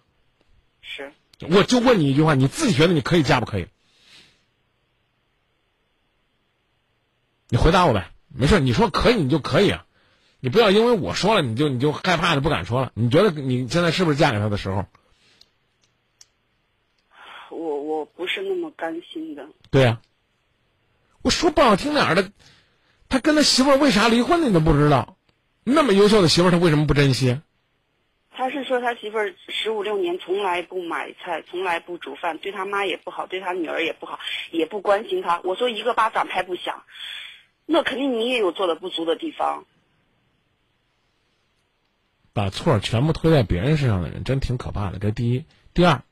是我就问你一句话，你自己觉得你可以嫁不可以？你回答我呗，没事，你说可以你就可以啊，你不要因为我说了你就你就害怕的不敢说了。你觉得你现在是不是嫁给他的时候？我我不是那么甘心的。对呀、我说不好听点儿的，他跟他媳妇儿为啥离婚你都不知道，那么优秀的媳妇儿他为什么不珍惜？他是说他媳妇儿十五六年从来不买菜，从来不煮饭，对他妈也不好，对他女儿也不好，也不关心他。我说一个巴掌拍不响，那肯定你也有做的不足的地方。把错儿全部推在别人身上的人，真挺可怕的。这第一，第二，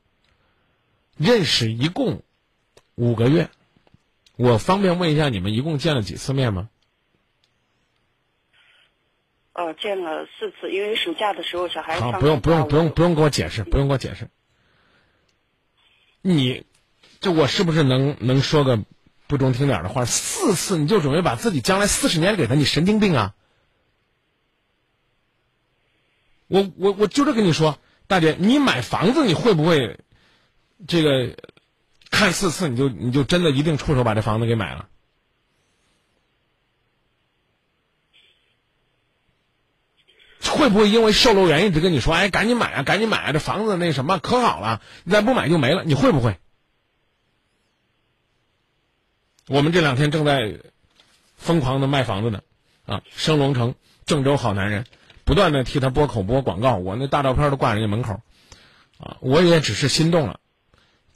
认识一共五个月，我方便问一下你们一共见了几次面吗？呃，见了四次，因为暑假的时候小孩好，不用不用不用不用给我解释，不用给我解释。你，就我是不是能能说个不中听点儿的话？四次你就准备把自己将来四十年给他，你神经病啊！我我我就这跟你说，大姐，你买房子你会不会这个看四次你就你就真的一定出手把这房子给买了？会不会因为售楼员一直跟你说，哎，赶紧买啊，赶紧买啊，这房子那什么可好了，你再不买就没了，你会不会？我们这两天正在疯狂的卖房子呢，啊，升龙城郑州好男人，不断的替他播口播广告，我那大照片都挂人家门口，啊，我也只是心动了，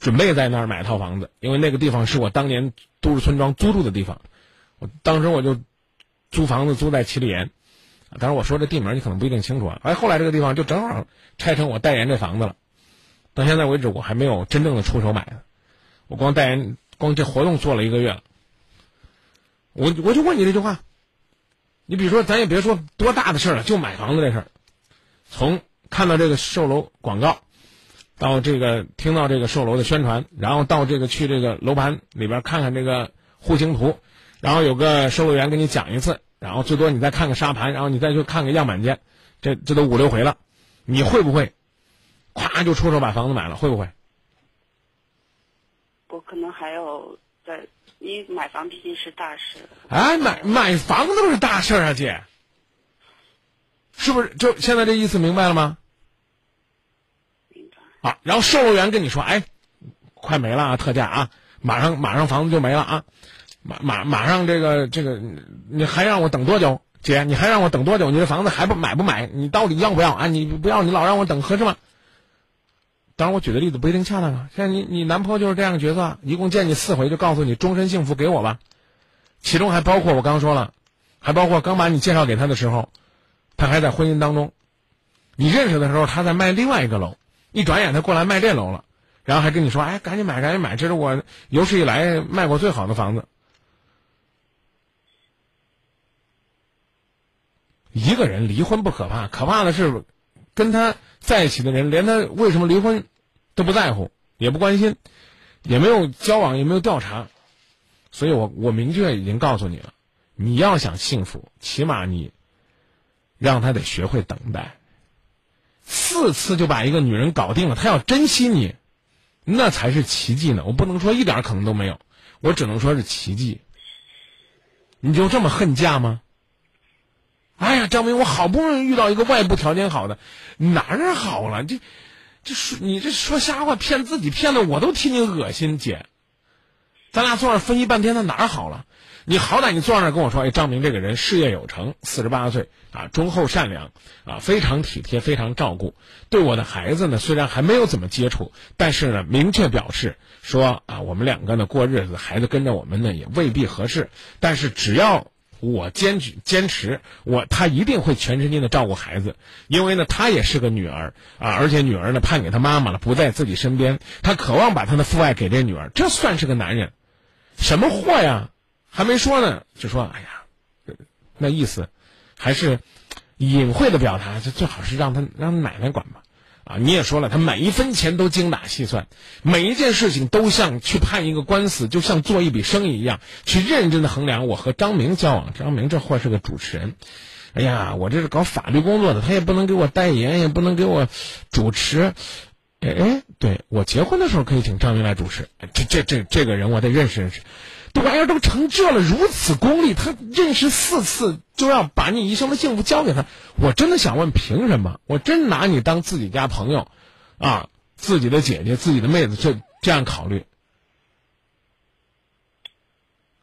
准备在那儿买套房子，因为那个地方是我当年都市村庄租住的地方，我当时我就租房子租在七里岩。当然，我说这地名你可能不一定清楚啊。哎，后来这个地方就正好拆成我代言这房子了。到现在为止，我还没有真正的出手买的。我光代言，光这活动做了一个月了。我我就问你这句话，你比如说，咱也别说多大的事儿了，就买房子这事儿，从看到这个售楼广告，到这个听到这个售楼的宣传，然后到这个去这个楼盘里边看看这个户型图，然后有个售楼员给你讲一次。然后最多你再看个沙盘，然后你再去看个样板间，这这都五六回了，你会不会，咵就出手把房子买了？会不会？我可能还要在，因为买房毕竟是大事。哎，买买房子都是大事儿啊，姐，是不是？就现在这意思明白了吗？啊，然后售楼员跟你说，哎，快没了啊，特价啊，马上马上房子就没了啊。马马马上这个这个，你还让我等多久，姐？你还让我等多久？你这房子还不买不买？你到底要不要啊？你不要，你老让我等，合适吗？当然，我举的例子不一定恰当啊。现在你你男朋友就是这样的角色，一共见你四回，就告诉你终身幸福给我吧，其中还包括我刚说了，还包括刚把你介绍给他的时候，他还在婚姻当中。你认识的时候，他在卖另外一个楼，一转眼他过来卖这楼了，然后还跟你说：“哎，赶紧买，赶紧买，这是我有史以来卖过最好的房子。”一个人离婚不可怕，可怕的是跟他在一起的人，连他为什么离婚都不在乎，也不关心，也没有交往，也没有调查。所以我我明确已经告诉你了，你要想幸福，起码你让他得学会等待。四次就把一个女人搞定了，他要珍惜你，那才是奇迹呢。我不能说一点可能都没有，我只能说是奇迹。你就这么恨嫁吗？哎呀，张明，我好不容易遇到一个外部条件好的，哪儿好了？这，这说你这说瞎话，骗自己，骗的我都替你恶心，姐。咱俩坐那分析半天，他哪儿好了？你好歹你坐那儿跟我说，哎，张明这个人事业有成，四十八岁啊，忠厚善良啊，非常体贴，非常照顾。对我的孩子呢，虽然还没有怎么接触，但是呢，明确表示说啊，我们两个呢过日子，孩子跟着我们呢也未必合适。但是只要我坚持坚持，我他一定会全身心的照顾孩子，因为呢，他也是个女儿啊，而且女儿呢判给他妈妈了，不在自己身边，他渴望把他的父爱给这女儿，这算是个男人？什么货呀？还没说呢，就说哎呀，那意思，还是隐晦的表达，就最好是让他让奶奶管吧，啊，你也说了，他每一分钱都精打细算，每一件事情都像去判一个官司，就像做一笔生意一样，去认真的衡量我和张明交往。张明这货是个主持人，哎呀，我这是搞法律工作的，他也不能给我代言，也不能给我主持，哎，对我结婚的时候可以请张明来主持，这这这这个人我得认识认识。这玩意儿都成这了，如此功利，他认识四次就要把你一生的幸福交给他，我真的想问，凭什么？我真拿你当自己家朋友，啊，自己的姐姐、自己的妹子，这这样考虑？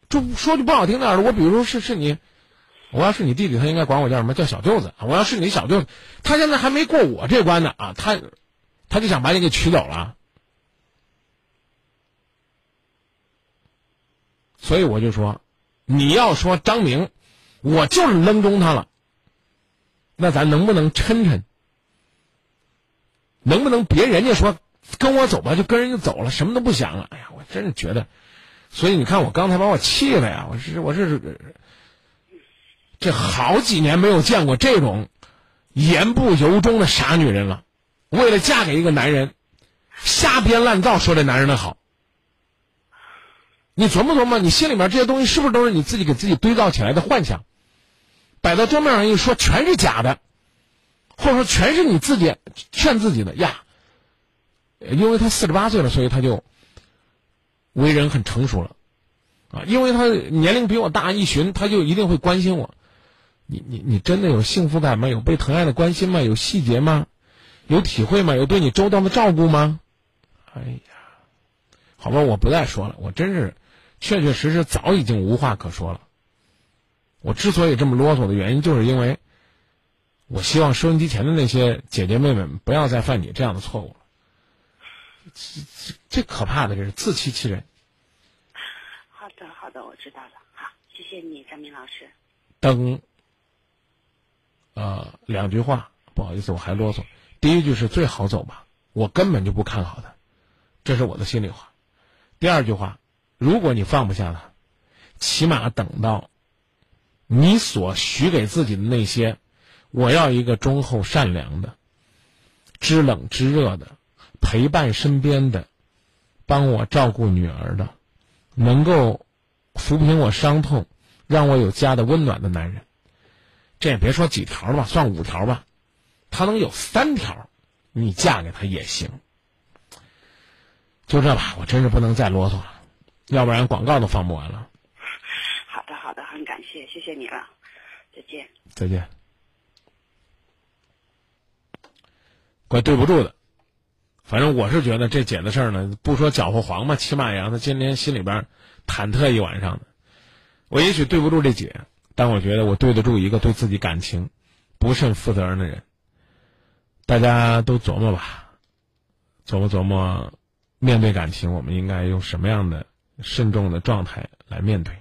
这说句不好听点的，我比如说是是你，我要是你弟弟，他应该管我叫什么？叫小舅子。我要是你小舅子，他现在还没过我这关呢啊，他他就想把你给娶走了。所以我就说，你要说张明，我就是扔中他了。那咱能不能抻抻？能不能别人家说跟我走吧，就跟人家走了，什么都不想了？哎呀，我真是觉得，所以你看我刚才把我气的呀！我是我是这好几年没有见过这种言不由衷的傻女人了。为了嫁给一个男人，瞎编乱造说这男人的好。你琢磨琢磨，你心里面这些东西是不是都是你自己给自己堆造起来的幻想？摆到桌面上一说，全是假的，或者说全是你自己劝自己的呀。因为他四十八岁了，所以他就为人很成熟了，啊，因为他年龄比我大一旬，他就一定会关心我。你你你真的有幸福感吗？有被疼爱的关心吗？有细节吗？有体会吗？有对你周到的照顾吗？哎呀，好吧，我不再说了，我真是。确确实实早已经无话可说了。我之所以这么啰嗦的原因，就是因为，我希望收音机前的那些姐姐妹妹们不要再犯你这样的错误了。这这最可怕的就是自欺欺人。好的，好的，我知道了。好，谢谢你，张明老师。等。呃，两句话，不好意思，我还啰嗦。第一句是最好走吧，我根本就不看好他，这是我的心里话。第二句话。如果你放不下他，起码等到你所许给自己的那些，我要一个忠厚善良的、知冷知热的、陪伴身边的、帮我照顾女儿的、能够抚平我伤痛、让我有家的温暖的男人，这也别说几条了吧，算五条吧，他能有三条，你嫁给他也行。就这吧，我真是不能再啰嗦了。要不然广告都放不完了。好的，好的，很感谢，谢谢你了，再见。再见。怪对不住的，反正我是觉得这姐的事儿呢，不说搅和黄吧，起码也让她今天心里边忐忑一晚上的。我也许对不住这姐，但我觉得我对得住一个对自己感情不甚负责任的人。大家都琢磨吧，琢磨琢磨，面对感情，我们应该用什么样的？慎重的状态来面对。